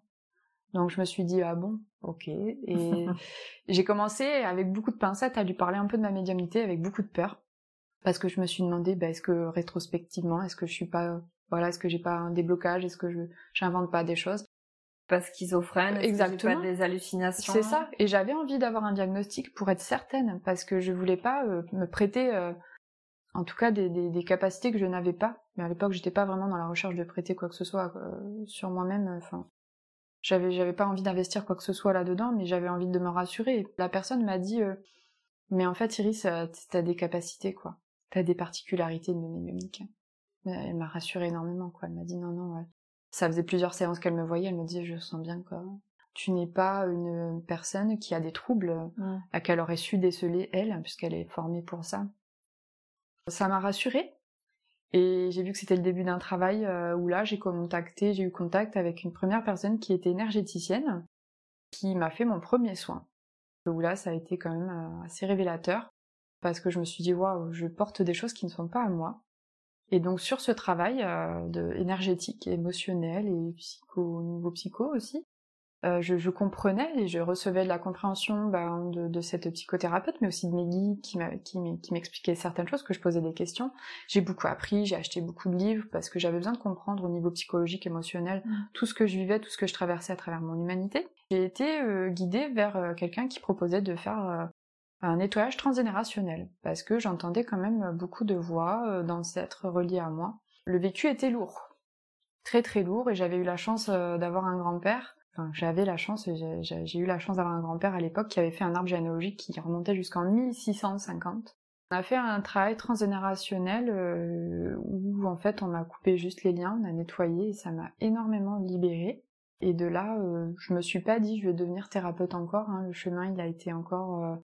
Donc je me suis dit ah bon, ok. Et j'ai commencé avec beaucoup de pincettes à lui parler un peu de ma médiumnité, avec beaucoup de peur, parce que je me suis demandé, bah, est-ce que rétrospectivement, est-ce que je suis pas, voilà, est-ce que j'ai pas un déblocage, est-ce que je j'invente pas des choses Pas schizophrène, exactement, pas des hallucinations? C'est ça. Et j'avais envie d'avoir un diagnostic pour être certaine, parce que je voulais pas euh, me prêter. Euh, en tout cas des, des, des, capacités que je n'avais pas. Mais à l'époque, j'étais pas vraiment dans la recherche de prêter quoi que ce soit euh, sur moi-même. Enfin, j'avais, j'avais pas envie d'investir quoi que ce soit là-dedans, mais j'avais envie de me rassurer. La personne m'a dit, mais en fait, Iris, t'as des capacités, quoi. T'as des particularités de. Elle m'a rassurée énormément, quoi. Elle m'a dit, non, non, ouais. Ça faisait plusieurs séances qu'elle me voyait, elle me disait, je sens bien, quoi. Tu n'es pas une personne qui a des troubles, à qu'elle aurait su déceler, elle, puisqu'elle est formée pour ça. Ça m'a rassurée, et j'ai vu que c'était le début d'un travail euh, où là, j'ai contacté, j'ai eu contact avec une première personne qui était énergéticienne, qui m'a fait mon premier soin. Où là, ça a été quand même euh, assez révélateur, parce que je me suis dit, waouh, je porte des choses qui ne sont pas à moi. Et donc sur ce travail euh, de énergétique, émotionnel et psycho, au niveau psycho aussi, euh, je, je, comprenais et je recevais de la compréhension ben, de, de, cette psychothérapeute, mais aussi de mes guides qui m'expliquaient certaines choses, que je posais des questions. J'ai beaucoup appris, j'ai acheté beaucoup de livres parce que j'avais besoin de comprendre au niveau psychologique, émotionnel, mmh. tout ce que je vivais, tout ce que je traversais à travers mon humanité. J'ai été euh, guidée vers euh, quelqu'un qui proposait de faire euh, un nettoyage transgénérationnel, parce que j'entendais quand même beaucoup de voix dans être reliées à moi. Le vécu était lourd, très très lourd, et j'avais eu la chance d'avoir un grand-père j'avais la chance, j'ai eu la chance d'avoir un grand-père à l'époque qui avait fait un arbre généalogique qui remontait jusqu'en 1650. On a fait un travail transgénérationnel euh, où en fait on m'a coupé juste les liens, on a nettoyé et ça m'a énormément libérée. Et de là, euh, je me suis pas dit je vais devenir thérapeute encore. Hein. Le chemin il a été encore euh,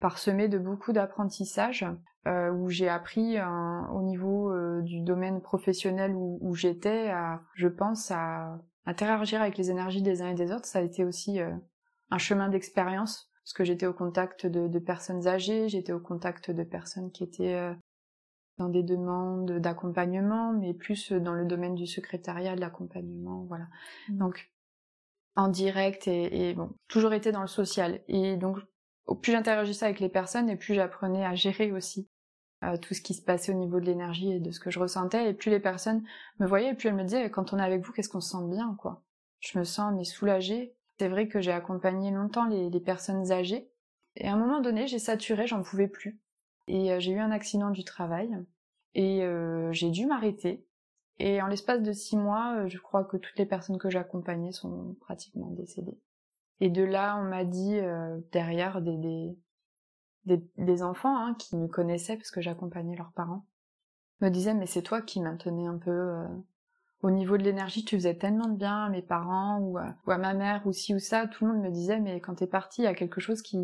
parsemé de beaucoup d'apprentissages où j'ai appris au niveau du domaine professionnel où, où j'étais, je pense à interagir avec les énergies des uns et des autres, ça a été aussi euh, un chemin d'expérience, parce que j'étais au contact de, personnes âgées, j'étais au contact de personnes qui étaient euh, dans des demandes d'accompagnement, mais plus dans le domaine du secrétariat, de l'accompagnement, voilà. Mmh. Donc, en direct et, bon, toujours été dans le social. Et donc, plus j'interagissais avec les personnes, et plus j'apprenais à gérer aussi euh, tout ce qui se passait au niveau de l'énergie et de ce que je ressentais. Et plus les personnes me voyaient, et plus elles me disaient, quand on est avec vous, qu'est-ce qu'on se sent bien, quoi? Je me sens mais soulagée. C'est vrai que j'ai accompagné longtemps les, personnes âgées. Et à un moment donné, j'ai saturé, j'en pouvais plus. Et euh, j'ai eu un accident du travail. Et euh, j'ai dû m'arrêter. Et en l'espace de six mois, je crois que toutes les personnes que j'accompagnais sont pratiquement décédées. Et de là, on m'a dit derrière des, des, des, enfants hein, qui me connaissaient parce que j'accompagnais leurs parents me disaient mais c'est toi qui maintenais un peu euh, au niveau de l'énergie tu faisais tellement de bien à mes parents ou à, ou à ma mère ou ci ou ça. Tout le monde me disait mais quand t'es parti il y a quelque chose qui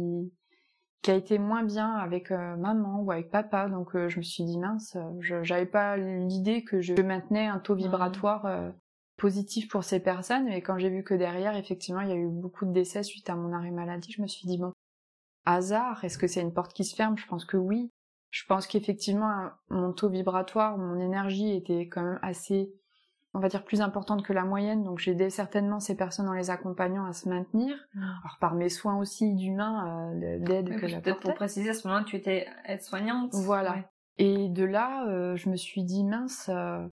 qui a été moins bien avec euh, maman ou avec papa. Donc euh, je me suis dit mince je j'avais pas l'idée que je maintenais un taux vibratoire positif pour ces personnes mais quand j'ai vu que derrière effectivement il y a eu beaucoup de décès suite à mon arrêt maladie je me suis dit bon hasard Est-ce que c'est une porte qui se ferme? Je pense que oui. Je pense qu'effectivement, mon taux vibratoire, mon énergie était quand même assez, on va dire, plus importante que la moyenne. Donc j'ai aidé certainement ces personnes en les accompagnant à se maintenir. Ah. Alors par mes soins aussi d'humain, euh, d'aide que j'apportais. Pour préciser, à ce moment-là, tu étais aide-soignante. Voilà. Et de là, euh, je me suis dit, mince, euh,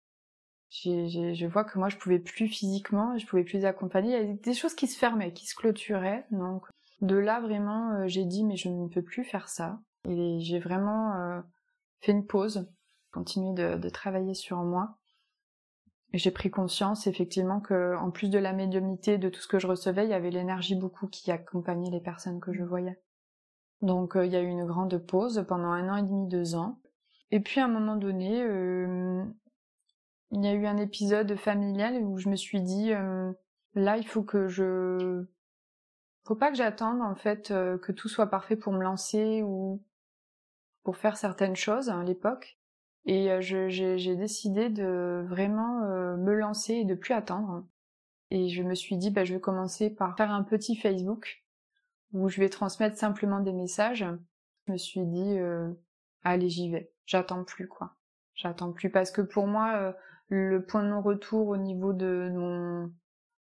je vois que moi je pouvais plus physiquement, je pouvais plus les accompagner. Il y avait des choses qui se fermaient, qui se clôturaient. Donc de là vraiment, euh, j'ai dit mais je ne peux plus faire ça. Et j'ai vraiment euh, fait une pause, continué de, travailler sur moi. J'ai pris conscience effectivement que en plus de la médiumnité, de tout ce que je recevais, il y avait l'énergie beaucoup qui accompagnait les personnes que je voyais. Donc euh, il y a eu une grande pause pendant un an et demi, deux ans. Et puis à un moment donné, il y a eu un épisode familial où je me suis dit euh, là il faut que je faut pas que j'attende en fait que tout soit parfait pour me lancer ou pour faire certaines choses à l'époque. Et j'ai décidé de vraiment me lancer et de plus attendre. Et je me suis dit, bah, je vais commencer par faire un petit Facebook où je vais transmettre simplement des messages. Je me suis dit, allez, j'y vais j'attends plus quoi. J'attends plus parce que pour moi euh, le point de non-retour au niveau de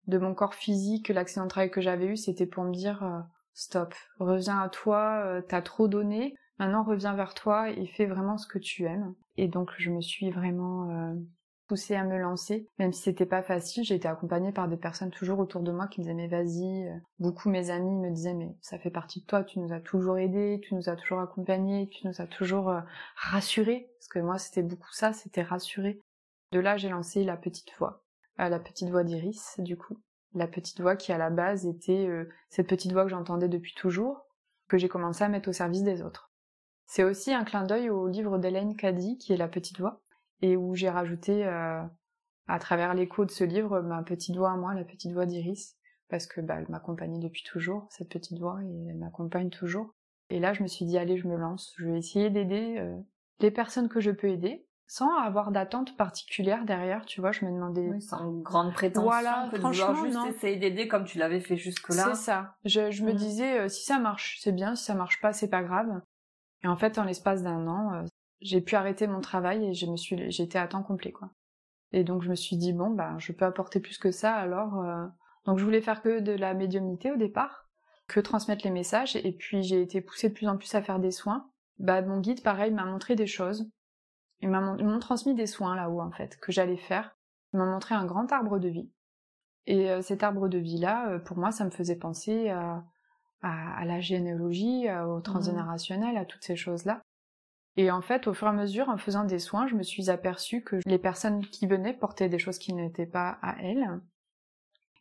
mon corps physique, l'accident de travail que j'avais eu, c'était pour me dire euh, stop, reviens à toi, euh, t'as trop donné, maintenant reviens vers toi et fais vraiment ce que tu aimes. Et donc je me suis vraiment poussée à me lancer, même si c'était pas facile. J'ai été accompagnée par des personnes toujours autour de moi qui me disaient mais vas-y. Euh, beaucoup mes amis me disaient mais ça fait partie de toi, tu nous as toujours aidés, tu nous as toujours accompagnés, tu nous as toujours euh, rassurés. Parce que moi c'était beaucoup ça, c'était rassurer. De là j'ai lancé la petite voix, euh, la petite voix d'Iris du coup. La petite voix qui à la base était cette petite voix que j'entendais depuis toujours, que j'ai commencé à mettre au service des autres. C'est aussi un clin d'œil au livre d'Hélène Caddy qui est La petite voix, et où j'ai rajouté euh, à travers l'écho de ce livre ma petite voix à moi, la petite voix d'Iris, parce que bah, m'accompagnait depuis toujours, cette petite voix, et elle m'accompagne toujours. Et là, je me suis dit, allez, je me lance, je vais essayer d'aider euh, les personnes que je peux aider, sans avoir d'attente particulière derrière, tu vois, je me demandais... Oui, sans grande prétention, voilà, que franchement, de juste non. essayer d'aider comme tu l'avais fait jusque-là. C'est ça. Je, je me mm. disais, euh, si ça marche, c'est bien, si ça marche pas, c'est pas grave. Et en fait, en l'espace d'un an, j'ai pu arrêter mon travail et je me suis, j'étais à temps complet, quoi. Et donc je me suis dit bon bah je peux apporter plus que ça alors. Euh... Donc je voulais faire que de la médiumnité au départ, que transmettre les messages et puis j'ai été poussée de plus en plus à faire des soins. Bah mon guide pareil m'a montré des choses. Ils m'ont transmis des soins là-haut en fait que j'allais faire. Ils m'ont montré un grand arbre de vie. Et euh, cet arbre de vie là, euh, pour moi ça me faisait penser à, à, la généalogie, au mmh. transgénérationnel, à toutes ces choses là. Et en fait, au fur et à mesure, en faisant des soins, je me suis aperçue que les personnes qui venaient portaient des choses qui n'étaient pas à elles.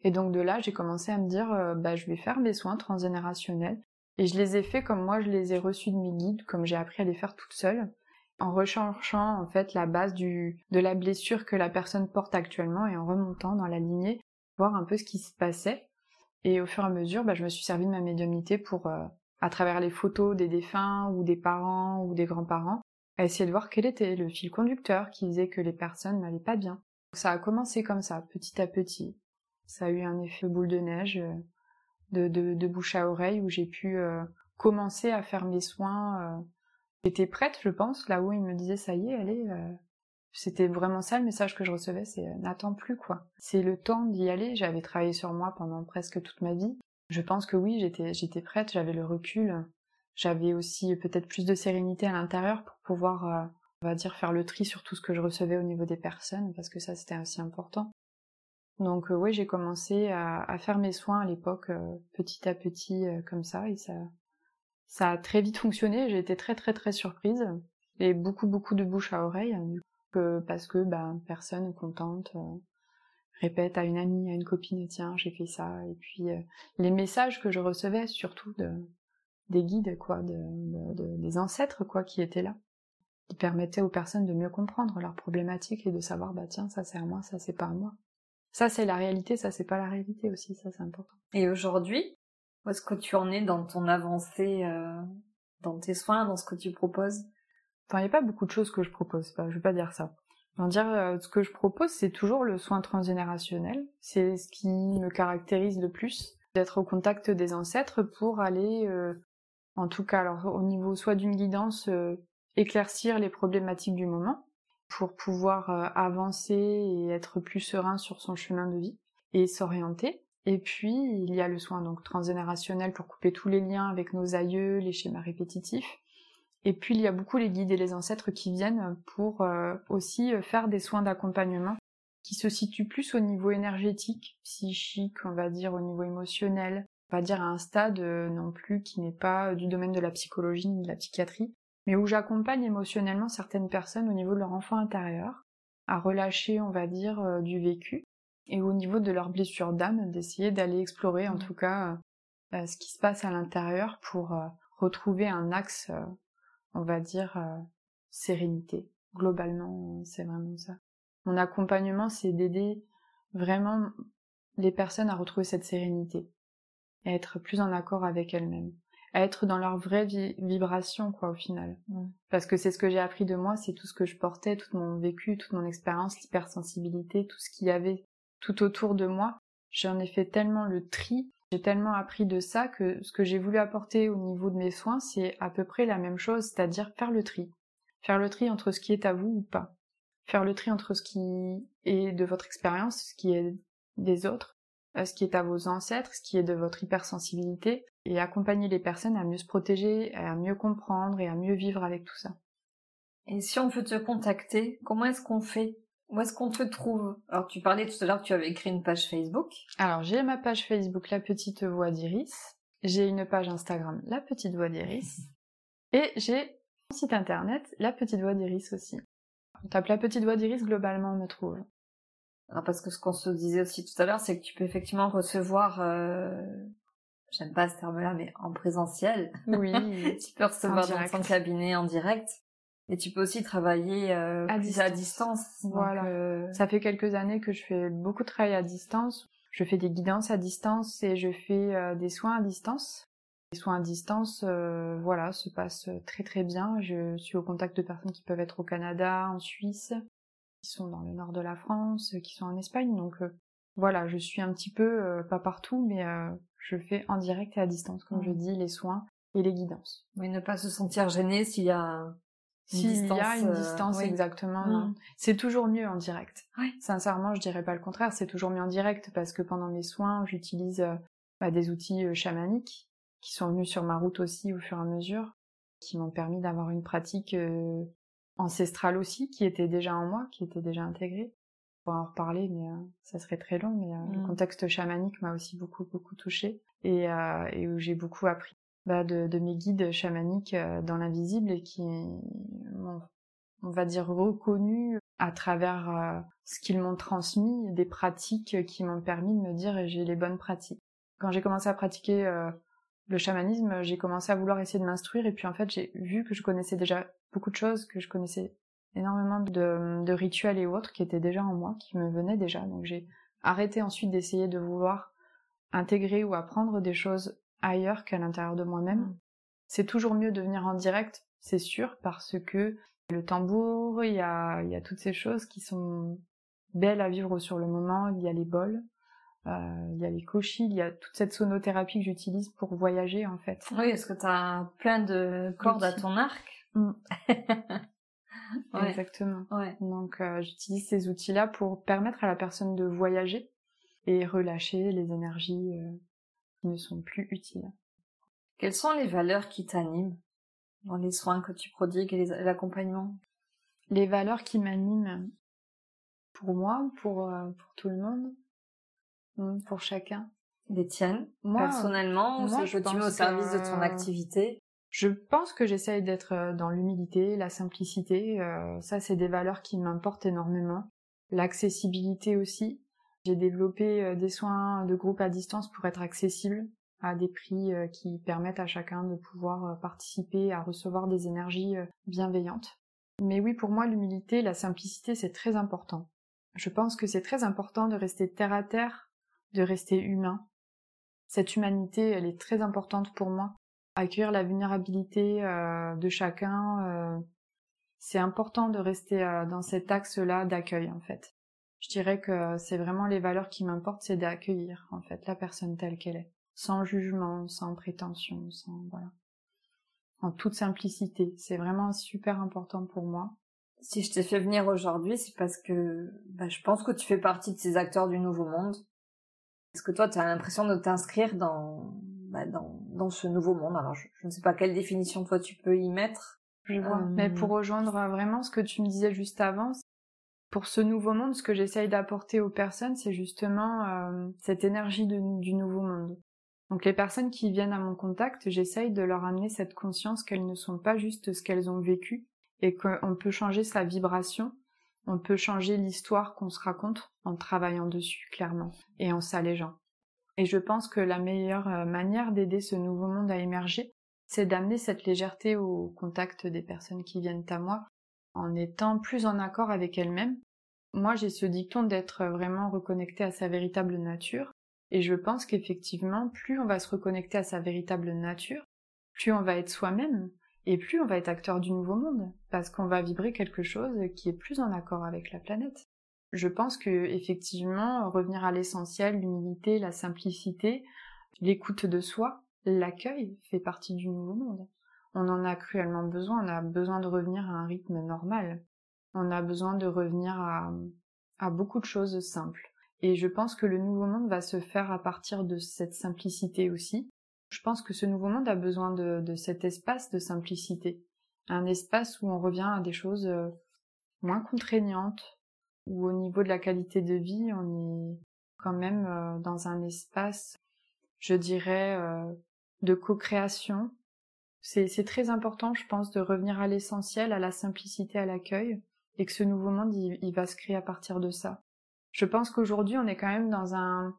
Et donc de là, j'ai commencé à me dire, euh, bah, je vais faire mes soins transgénérationnels. Et je les ai faits comme moi, je les ai reçus de mes guides, comme j'ai appris à les faire toute seule, en recherchant en fait la base du, de la blessure que la personne porte actuellement et en remontant dans la lignée, voir un peu ce qui se passait. Et au fur et à mesure, bah, je me suis servi de ma médiumnité pour euh, à travers les photos des défunts ou des parents ou des grands-parents, essayer de voir quel était le fil conducteur qui faisait que les personnes n'allaient pas bien. Ça a commencé comme ça, petit à petit. Ça a eu un effet boule de neige, euh, de, de, de bouche à oreille, où j'ai pu euh, commencer à faire mes soins. Euh. J'étais prête, je pense, là où il me disait ça y est, allez. C'était vraiment ça le message que je recevais, c'est n'attends plus quoi. C'est le temps d'y aller. J'avais travaillé sur moi pendant presque toute ma vie. Je pense que oui, j'étais j'étais prête, j'avais le recul, j'avais aussi peut-être plus de sérénité à l'intérieur pour pouvoir, euh, on va dire, faire le tri sur tout ce que je recevais au niveau des personnes, parce que ça c'était aussi important. Donc euh, oui, j'ai commencé à, faire mes soins à l'époque, euh, petit à petit, comme ça, et ça, ça a très vite fonctionné. J'ai été très très très surprise et beaucoup beaucoup de bouche à oreille, parce que ben personne contente répète à une amie, à une copine, tiens, j'ai fait ça. Et puis euh, les messages que je recevais, surtout de, des guides, quoi, de, des ancêtres, quoi, qui étaient là, qui permettaient aux personnes de mieux comprendre leurs problématiques et de savoir, bah tiens, ça c'est à moi, ça c'est pas à moi. Ça c'est la réalité, ça c'est pas la réalité aussi, ça c'est important. Et aujourd'hui, où est-ce que tu en es dans ton avancée, euh, dans tes soins, dans ce que tu proposes? Enfin, il n'y a pas beaucoup de choses que je propose, pas, je vais pas dire ça dire, euh, ce que je propose, c'est toujours le soin transgénérationnel. C'est ce qui me caractérise le plus, d'être au contact des ancêtres pour aller, euh, en tout cas, alors au niveau soit d'une guidance, éclaircir les problématiques du moment, pour pouvoir avancer et être plus serein sur son chemin de vie et s'orienter. Et puis, il y a le soin donc transgénérationnel pour couper tous les liens avec nos aïeux, les schémas répétitifs. Et puis il y a beaucoup les guides et les ancêtres qui viennent pour euh, aussi euh, faire des soins d'accompagnement qui se situe plus au niveau énergétique, psychique, on va dire au niveau émotionnel, on va dire à un stade euh, non plus qui n'est pas du domaine de la psychologie ni de la psychiatrie, mais où j'accompagne émotionnellement certaines personnes au niveau de leur enfant intérieur, à relâcher, on va dire, du vécu, et au niveau de leur blessure d'âme, d'essayer d'aller explorer en mmh. tout cas euh, ce qui se passe à l'intérieur pour retrouver un axe, on va dire, sérénité. Globalement, c'est vraiment ça. Mon accompagnement, c'est d'aider vraiment les personnes à retrouver cette sérénité, à être plus en accord avec elles-mêmes, à être dans leur vraie vibration, quoi, au final. Parce que c'est ce que j'ai appris de moi, c'est tout ce que je portais, tout mon vécu, toute mon expérience, l'hypersensibilité, tout ce qu'il y avait tout autour de moi. J'en ai fait tellement le tri, j'ai tellement appris de ça que ce que j'ai voulu apporter au niveau de mes soins, c'est à peu près la même chose, c'est-à-dire faire le tri. Faire le tri entre ce qui est à vous ou pas. Faire le tri entre ce qui est de votre expérience, ce qui est des autres, euh, ce qui est à vos ancêtres, ce qui est de votre hypersensibilité, et accompagner les personnes à mieux se protéger, à mieux comprendre et à mieux vivre avec tout ça. Et si on veut te contacter, comment est-ce qu'on fait? Où est-ce qu'on te trouve? Alors tu parlais tout à l'heure que tu avais écrit une page Facebook. Alors j'ai ma page Facebook La Petite Voix d'Iris, j'ai une page Instagram La Petite Voix d'Iris, et j'ai site internet, La Petite Voix d'Iris aussi. On tape La Petite Voix d'Iris, globalement, on me trouve. Alors parce que ce qu'on se disait aussi tout à l'heure, c'est que tu peux effectivement recevoir, euh... j'aime pas ce terme-là, mais en présentiel. Oui. tu peux recevoir dans ton cabinet en direct. Et tu peux aussi travailler euh, à, distance. à, distance. Voilà. Euh, Ça fait quelques années que je fais beaucoup de travail à distance. Je fais des guidances à distance et je fais euh, des soins à distance. Les soins à distance, voilà, se passent très très bien. Je suis au contact de personnes qui peuvent être au Canada, en Suisse, qui sont dans le nord de la France, qui sont en Espagne. Donc voilà, je suis un petit peu, pas partout, mais je fais en direct et à distance, comme je mmh. dis, les soins et les guidances. Mais ne pas se sentir gêné s'il y a s'il y a une distance, exactement. Mmh. C'est toujours mieux en direct. Sincèrement, je dirais pas le contraire. C'est toujours mieux en direct parce que pendant mes soins, j'utilise bah, des outils chamaniques qui sont venus sur ma route aussi au fur et à mesure, qui m'ont permis d'avoir une pratique euh, ancestrale aussi, qui était déjà en moi, qui était déjà intégrée. On pourra en reparler, mais euh, ça serait très long. Mais euh, le mm. contexte chamanique m'a aussi beaucoup beaucoup touchée et, et où j'ai beaucoup appris bah, de, de, mes guides chamaniques dans l'invisible et qui m'ont, on va dire, reconnu à travers ce qu'ils m'ont transmis, des pratiques qui m'ont permis de me dire j'ai les bonnes pratiques. Quand j'ai commencé à pratiquer le chamanisme, j'ai commencé à vouloir essayer de m'instruire et puis en fait j'ai vu que je connaissais déjà beaucoup de choses, que je connaissais énormément de, rituels et autres qui étaient déjà en moi, qui me venaient déjà. Donc j'ai arrêté ensuite d'essayer de vouloir intégrer ou apprendre des choses ailleurs qu'à l'intérieur de moi-même. Mm. C'est toujours mieux de venir en direct, c'est sûr, parce que le tambour, il y a, y a toutes ces choses qui sont belles à vivre sur le moment, il y a les bols, euh, il y a les cochis, il y a toute cette sonothérapie que j'utilise pour voyager en fait. Oui, est-ce que tu as plein de cordes à ton arc. Mm. Exactement. Donc euh, j'utilise ces outils-là pour permettre à la personne de voyager et relâcher les énergies euh, qui ne sont plus utiles. Quelles sont les valeurs qui t'animent dans les soins que tu prodigues et l'accompagnement? Les valeurs qui m'animent pour moi, pour, pour tout le monde, Mmh, pour chacun. Les tiennes, moi, personnellement, moi, je tu mets au service de ton activité? Je pense que j'essaye d'être euh, dans l'humilité, la simplicité. Euh, ça, c'est des valeurs qui m'importent énormément. L'accessibilité aussi. J'ai développé euh, des soins de groupe à distance pour être accessible à des prix qui permettent à chacun de pouvoir participer à recevoir des énergies bienveillantes. Mais oui, pour moi, l'humilité, la simplicité, c'est très important. Je pense que c'est très important de rester terre à terre de rester humain. Cette humanité, elle est très importante pour moi. Accueillir la vulnérabilité euh, de chacun, euh, c'est important de rester euh, dans cet axe-là d'accueil en fait. Je dirais que c'est vraiment les valeurs qui m'importent, c'est d'accueillir en fait la personne telle qu'elle est, sans jugement, sans prétention, sans voilà, en toute simplicité. C'est vraiment super important pour moi. Si je t'ai fait venir aujourd'hui, c'est parce que bah, je pense que tu fais partie de ces acteurs du nouveau monde est-ce que toi, tu as l'impression de t'inscrire dans, bah, dans, dans ce nouveau monde? Alors, je, ne sais pas quelle définition toi tu peux y mettre. Je vois. Mais pour rejoindre vraiment ce que tu me disais juste avant, pour ce nouveau monde, ce que j'essaye d'apporter aux personnes, c'est justement euh, cette énergie du nouveau monde. Donc les personnes qui viennent à mon contact, j'essaye de leur amener cette conscience qu'elles ne sont pas juste ce qu'elles ont vécu et qu'on peut changer sa vibration, on peut changer l'histoire qu'on se raconte en travaillant dessus clairement et en s'allégeant. Et je pense que la meilleure euh, manière d'aider ce nouveau monde à émerger, c'est d'amener cette légèreté au contact des personnes qui viennent à moi en étant plus en accord avec elle-même. Moi, j'ai ce dicton d'être vraiment reconnecté à sa véritable nature, et je pense qu'effectivement, plus on va se reconnecter à sa véritable nature, plus on va être soi-même, et plus on va être acteur du nouveau monde, parce qu'on va vibrer quelque chose qui est plus en accord avec la planète. Je pense que effectivement, revenir à l'essentiel, l'humilité, la simplicité, l'écoute de soi, l'accueil fait partie du nouveau monde on en a cruellement besoin, on a besoin de revenir à un rythme normal. On a besoin de revenir à, beaucoup de choses simples. Et je pense que le nouveau monde va se faire à partir de cette simplicité aussi. Je pense que ce nouveau monde a besoin de, de cet espace de simplicité. Un espace où on revient à des choses euh, moins contraignantes, où au niveau de la qualité de vie, on est quand même euh, dans un espace, je dirais, euh, de co-création, c'est très important, je pense, de revenir à l'essentiel, à la simplicité, à l'accueil, et que ce nouveau monde, il, va se créer à partir de ça. Je pense qu'aujourd'hui, on est quand même dans un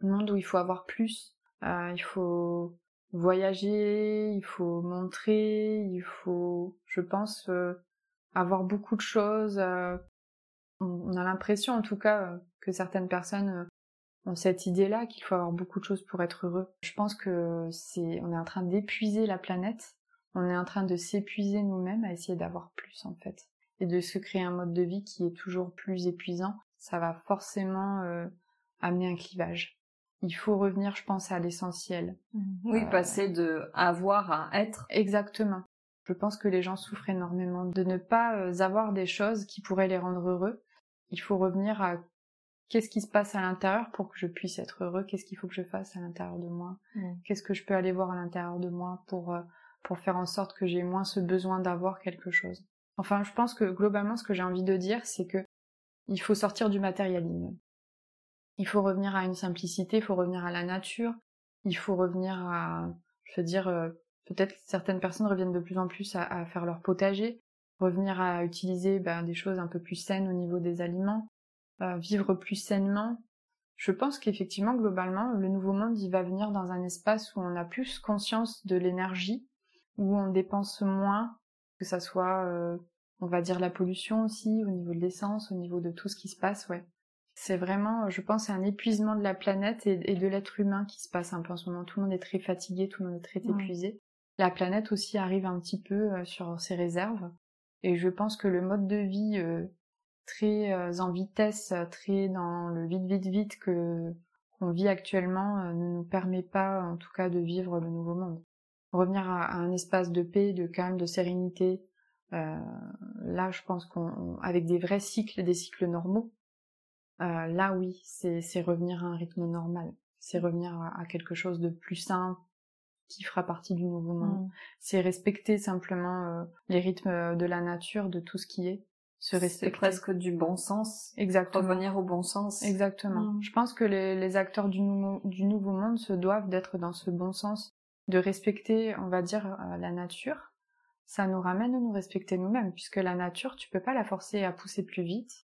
monde où il faut avoir plus. Euh, il faut voyager, il faut montrer, il faut, je pense, euh, avoir beaucoup de choses. Euh, on a l'impression, en tout cas, que certaines personnes cette idée-là qu'il faut avoir beaucoup de choses pour être heureux. Je pense que c'est, on est en train d'épuiser la planète, on est en train de s'épuiser nous-mêmes à essayer d'avoir plus en fait, et de se créer un mode de vie qui est toujours plus épuisant. Ça va forcément euh, amener un clivage. Il faut revenir, je pense, à l'essentiel. Oui, euh, passer de avoir à être. Exactement. Je pense que les gens souffrent énormément de ne pas euh, avoir des choses qui pourraient les rendre heureux. Il faut revenir à qu'est-ce qui se passe à l'intérieur pour que je puisse être heureux, qu'est-ce qu'il faut que je fasse à l'intérieur de moi, mm. qu'est-ce que je peux aller voir à l'intérieur de moi pour, euh, pour faire en sorte que j'ai moins ce besoin d'avoir quelque chose? Enfin, je pense que globalement, ce que j'ai envie de dire, c'est que il faut sortir du matérialisme. Il faut revenir à une simplicité, il faut revenir à la nature, il faut revenir à, je veux dire, euh, peut-être certaines personnes reviennent de plus en plus à, faire leur potager, revenir à utiliser ben, des choses un peu plus saines au niveau des aliments, vivre plus sainement. Je pense qu'effectivement, globalement, le nouveau monde, il va venir dans un espace où on a plus conscience de l'énergie, où on dépense moins, que ça soit, euh, on va dire, la pollution aussi, au niveau de l'essence, au niveau de tout ce qui se passe, ouais. C'est vraiment, je pense, un épuisement de la planète et, de l'être humain qui se passe un peu en ce moment. Tout le monde est très fatigué, tout le monde est très épuisé. La planète aussi arrive un petit peu euh, sur ses réserves. Et je pense que le mode de vie euh, très euh, en vitesse, très dans le vite vite vite que qu'on vit actuellement euh, ne nous permet pas en tout cas de vivre le nouveau monde. Revenir à, un espace de paix, de calme, de sérénité, euh, là je pense qu'on avec des vrais cycles, des cycles normaux, là oui, c'est revenir à un rythme normal, c'est revenir à, quelque chose de plus sain qui fera partie du nouveau monde. Mmh. C'est respecter simplement les rythmes de la nature, de tout ce qui est, c'est presque du bon sens. Exactement. Revenir au bon sens. Exactement. Mm. Je pense que les, les acteurs du, du, nouveau monde se doivent d'être dans ce bon sens, de respecter, on va dire, euh, la nature. Ça nous ramène à nous respecter nous-mêmes, puisque la nature, tu peux pas la forcer à pousser plus vite.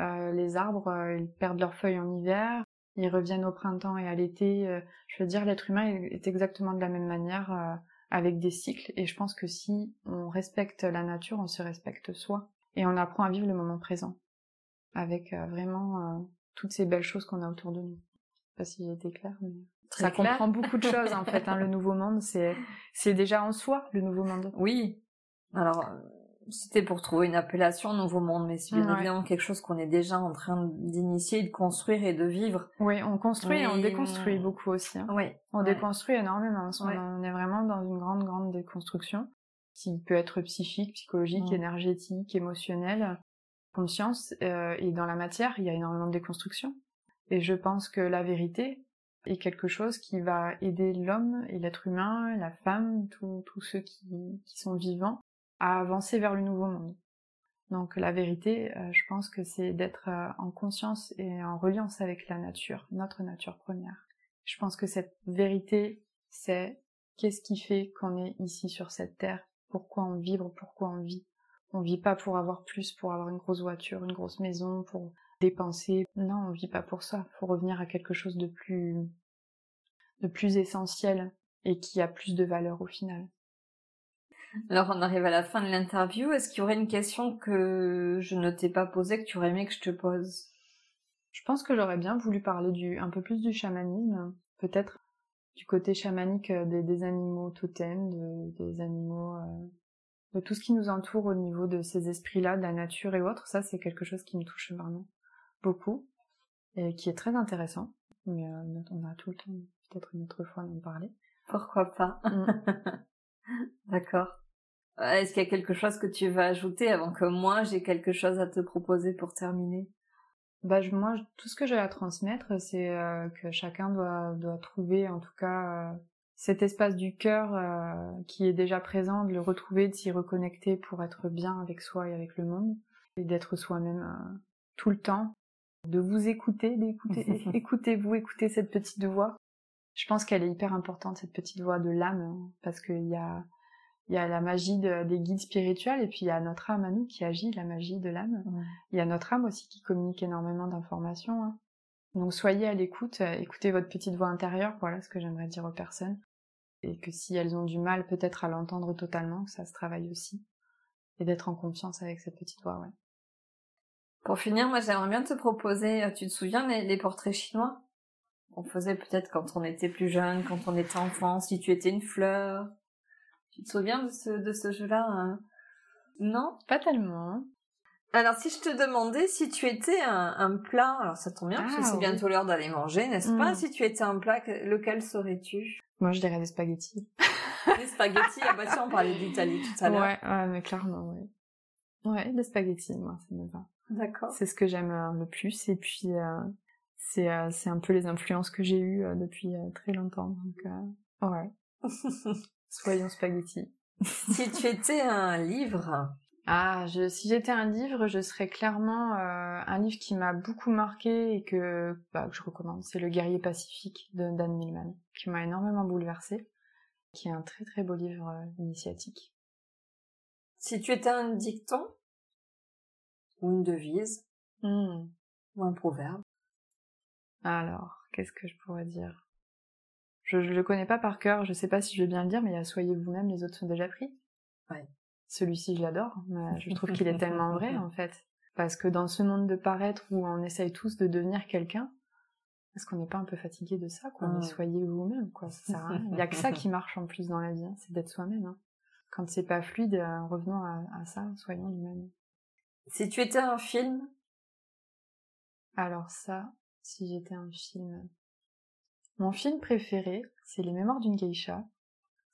Euh, les arbres, euh, ils perdent leurs feuilles en hiver, ils reviennent au printemps et à l'été. Euh, je veux dire, l'être humain est exactement de la même manière, avec des cycles. Et je pense que si on respecte la nature, on se respecte soi et on apprend à vivre le moment présent avec euh, vraiment euh, toutes ces belles choses qu'on a autour de nous. Je sais pas si j'ai été claire, mais ça comprend beaucoup de choses en fait. Hein, le nouveau monde, c'est c'est déjà en soi le nouveau monde. Oui. Alors euh, c'était pour trouver une appellation nouveau monde, mais c'est bien évidemment quelque chose qu'on est déjà en train d'initier, de construire et de vivre. Oui, on construit et on déconstruit beaucoup aussi. Hein. Oui. On déconstruit énormément. On est vraiment dans une grande grande déconstruction qui peut être psychique, psychologique, mmh. énergétique, émotionnel, conscience. Euh, et dans la matière, il y a énormément de déconstruction. Et je pense que la vérité est quelque chose qui va aider l'homme et l'être humain, la femme, tous ceux qui, qui sont vivants, à avancer vers le nouveau monde. Donc la vérité, euh, je pense que c'est d'être euh, en conscience et en reliance avec la nature, notre nature première. Je pense que cette vérité, c'est qu'est-ce qui fait qu'on est ici sur cette terre, pourquoi on vibre, pourquoi on vit. On vit pas pour avoir plus, pour avoir une grosse voiture, une grosse maison, pour dépenser. Non, on vit pas pour ça. Faut revenir à quelque chose de plus, de plus essentiel et qui a plus de valeur au final. Alors on arrive à la fin de l'interview. Est-ce qu'il y aurait une question que je ne t'ai pas posée que tu aurais aimé que je te pose? Je pense que j'aurais bien voulu parler du un peu plus du chamanisme, peut-être du côté chamanique euh, des, animaux totems, des animaux, euh, de tout ce qui nous entoure au niveau de ces esprits-là, de la nature et autres. Ça, c'est quelque chose qui me touche vraiment beaucoup et qui est très intéressant. Mais euh, on a tout le temps, peut-être une autre fois, d'en parler. Pourquoi pas? Mm. D'accord. Est-ce qu'il y a quelque chose que tu veux ajouter avant que moi j'ai quelque chose à te proposer pour terminer? Bah, moi, tout ce que j'ai à transmettre, c'est euh, que chacun doit, doit trouver, en tout cas, euh, cet espace du cœur qui est déjà présent, de le retrouver, de s'y reconnecter pour être bien avec soi et avec le monde, et d'être soi-même tout le temps, de vous écouter, d'écouter, écoutez-vous, écoutez cette petite voix, je pense qu'elle est hyper importante, cette petite voix de l'âme, hein, parce qu'il y a, il y a la magie des guides spirituels, et puis il y a notre âme à nous qui agit, la magie de l'âme. Il y a notre âme aussi qui communique énormément d'informations. Hein. Donc soyez à l'écoute, euh, écoutez votre petite voix intérieure, voilà ce que j'aimerais dire aux personnes. Et que si elles ont du mal peut-être à l'entendre totalement, que ça se travaille aussi. Et d'être en confiance avec cette petite voix, ouais. Pour finir, moi j'aimerais bien te proposer, euh, tu te souviens les portraits chinois? On faisait peut-être quand on était plus jeune, quand on était enfant, si tu étais une fleur. Tu te souviens de ce, de ce jeu-là hein Non? Pas tellement. Alors si je te demandais si tu étais un, plat, alors ça tombe bien parce que ah, c'est bientôt l'heure d'aller manger, n'est-ce pas? Mm. Si tu étais un plat, lequel serais-tu? Moi je dirais des spaghettis. des spaghettis, ah bah tiens on parlait d'Italie tout à l'heure. Ouais, mais clairement, ouais. Ouais, des spaghettis, moi ça me va. D'accord. C'est ce que j'aime euh, le plus et puis euh, c'est euh, c'est un peu les influences que j'ai eues euh, depuis euh, très longtemps. Donc ouais. Soyons spaghetti. si tu étais un livre. Ah, je, si j'étais un livre, je serais clairement un livre qui m'a beaucoup marqué et que, bah, que je recommande. C'est Le guerrier pacifique de Dan Millman, qui m'a énormément bouleversée, qui est un très très beau livre initiatique. Si tu étais un dicton ou une devise hmm. ou un proverbe. Alors, qu'est-ce que je pourrais dire? Je, je le connais pas par cœur, je sais pas si je vais bien le dire, mais il y a Soyez vous-même, les autres sont déjà pris. Ouais. Celui-ci, je l'adore, mais je trouve qu'il est tellement vrai, en fait. Parce que dans ce monde de paraître où on essaye tous de devenir quelqu'un, est-ce qu'on n'est pas un peu fatigué de ça, quoi? Mais soyez vous-même, quoi. Ça Il y a que ça qui marche en plus dans la vie, hein, c'est d'être soi-même. Hein. Quand c'est pas fluide, euh, revenons à, à ça, soyons nous-mêmes. Si tu étais un film? Alors ça, si j'étais un film. Mon film préféré, c'est Les Mémoires d'une geisha.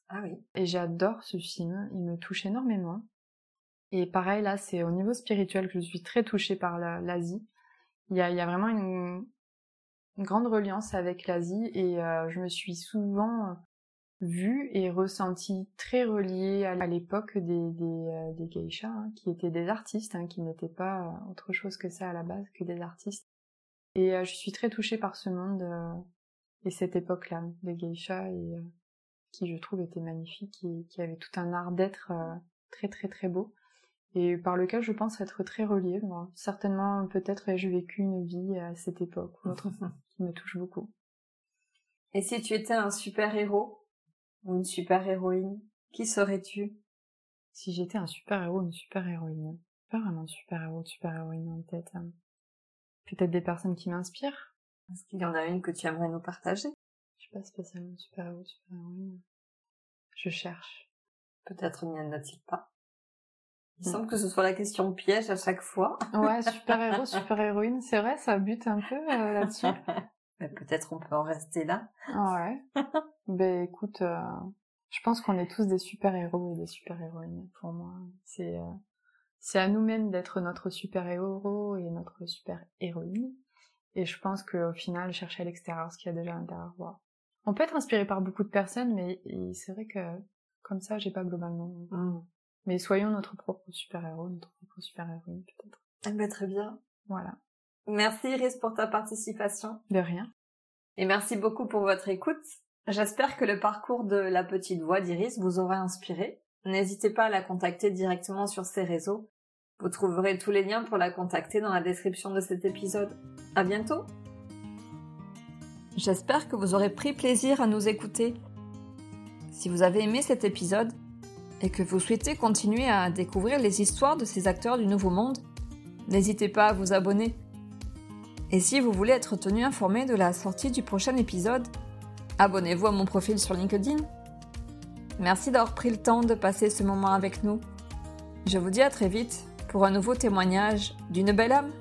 Ah oui. Et j'adore ce film, il me touche énormément. Et pareil, là, c'est au niveau spirituel que je suis très touchée par l'Asie. Il y a, il y a vraiment une, grande reliance avec l'Asie et euh, je me suis souvent vue et ressentie très reliée à l'époque des, des, euh, des geishas, hein, qui étaient des artistes, hein, qui n'étaient pas euh, autre chose que ça à la base, que des artistes. Et euh, je suis très touchée par ce monde et cette époque-là des geishas et euh, qui je trouve était magnifique et qui avait tout un art d'être très très très beau et par lequel je pense être très reliée. Moi. Certainement, peut-être ai-je vécu une vie à cette époque ou autre qui me touche beaucoup. Et si tu étais un super-héros ou une super-héroïne, qui serais-tu? Si j'étais un super-héros ou une super-héroïne, pas vraiment super-héros, super-héroïne en tête. Hein. Peut-être des personnes qui m'inspirent. Est-ce qu'il y en a une que tu aimerais nous partager Je sais pas spécialement super-héros, super-héroïne. Je cherche. Peut-être n'y en a-t-il pas. Il semble que ce soit la question piège à chaque fois. Ouais, super-héros, super-héroïne, c'est vrai, ça bute un peu euh, là-dessus. Peut-être on peut en rester là. Ouais. ben écoute, euh, je pense qu'on est tous des super-héros et des super-héroïnes pour moi. C'est euh, c'est à nous-mêmes d'être notre super-héros et notre super-héroïne. Et je pense qu'au final, chercher à l'extérieur ce qu'il y a déjà à l'intérieur. On peut être inspiré par beaucoup de personnes, mais c'est vrai que comme ça, j'ai pas globalement. Mmh. Mais soyons notre propre super-héros, notre propre super-héroïne peut-être. Eh ben, très bien. Voilà. Merci Iris pour ta participation. De rien. Et merci beaucoup pour votre écoute. J'espère que le parcours de la petite voix d'Iris vous aura inspiré. N'hésitez pas à la contacter directement sur ses réseaux. Vous trouverez tous les liens pour la contacter dans la description de cet épisode. À bientôt! J'espère que vous aurez pris plaisir à nous écouter. Si vous avez aimé cet épisode et que vous souhaitez continuer à découvrir les histoires de ces acteurs du Nouveau Monde, n'hésitez pas à vous abonner. Et si vous voulez être tenu informé de la sortie du prochain épisode, abonnez-vous à mon profil sur LinkedIn. Merci d'avoir pris le temps de passer ce moment avec nous. Je vous dis à très vite pour un nouveau témoignage d'une belle âme.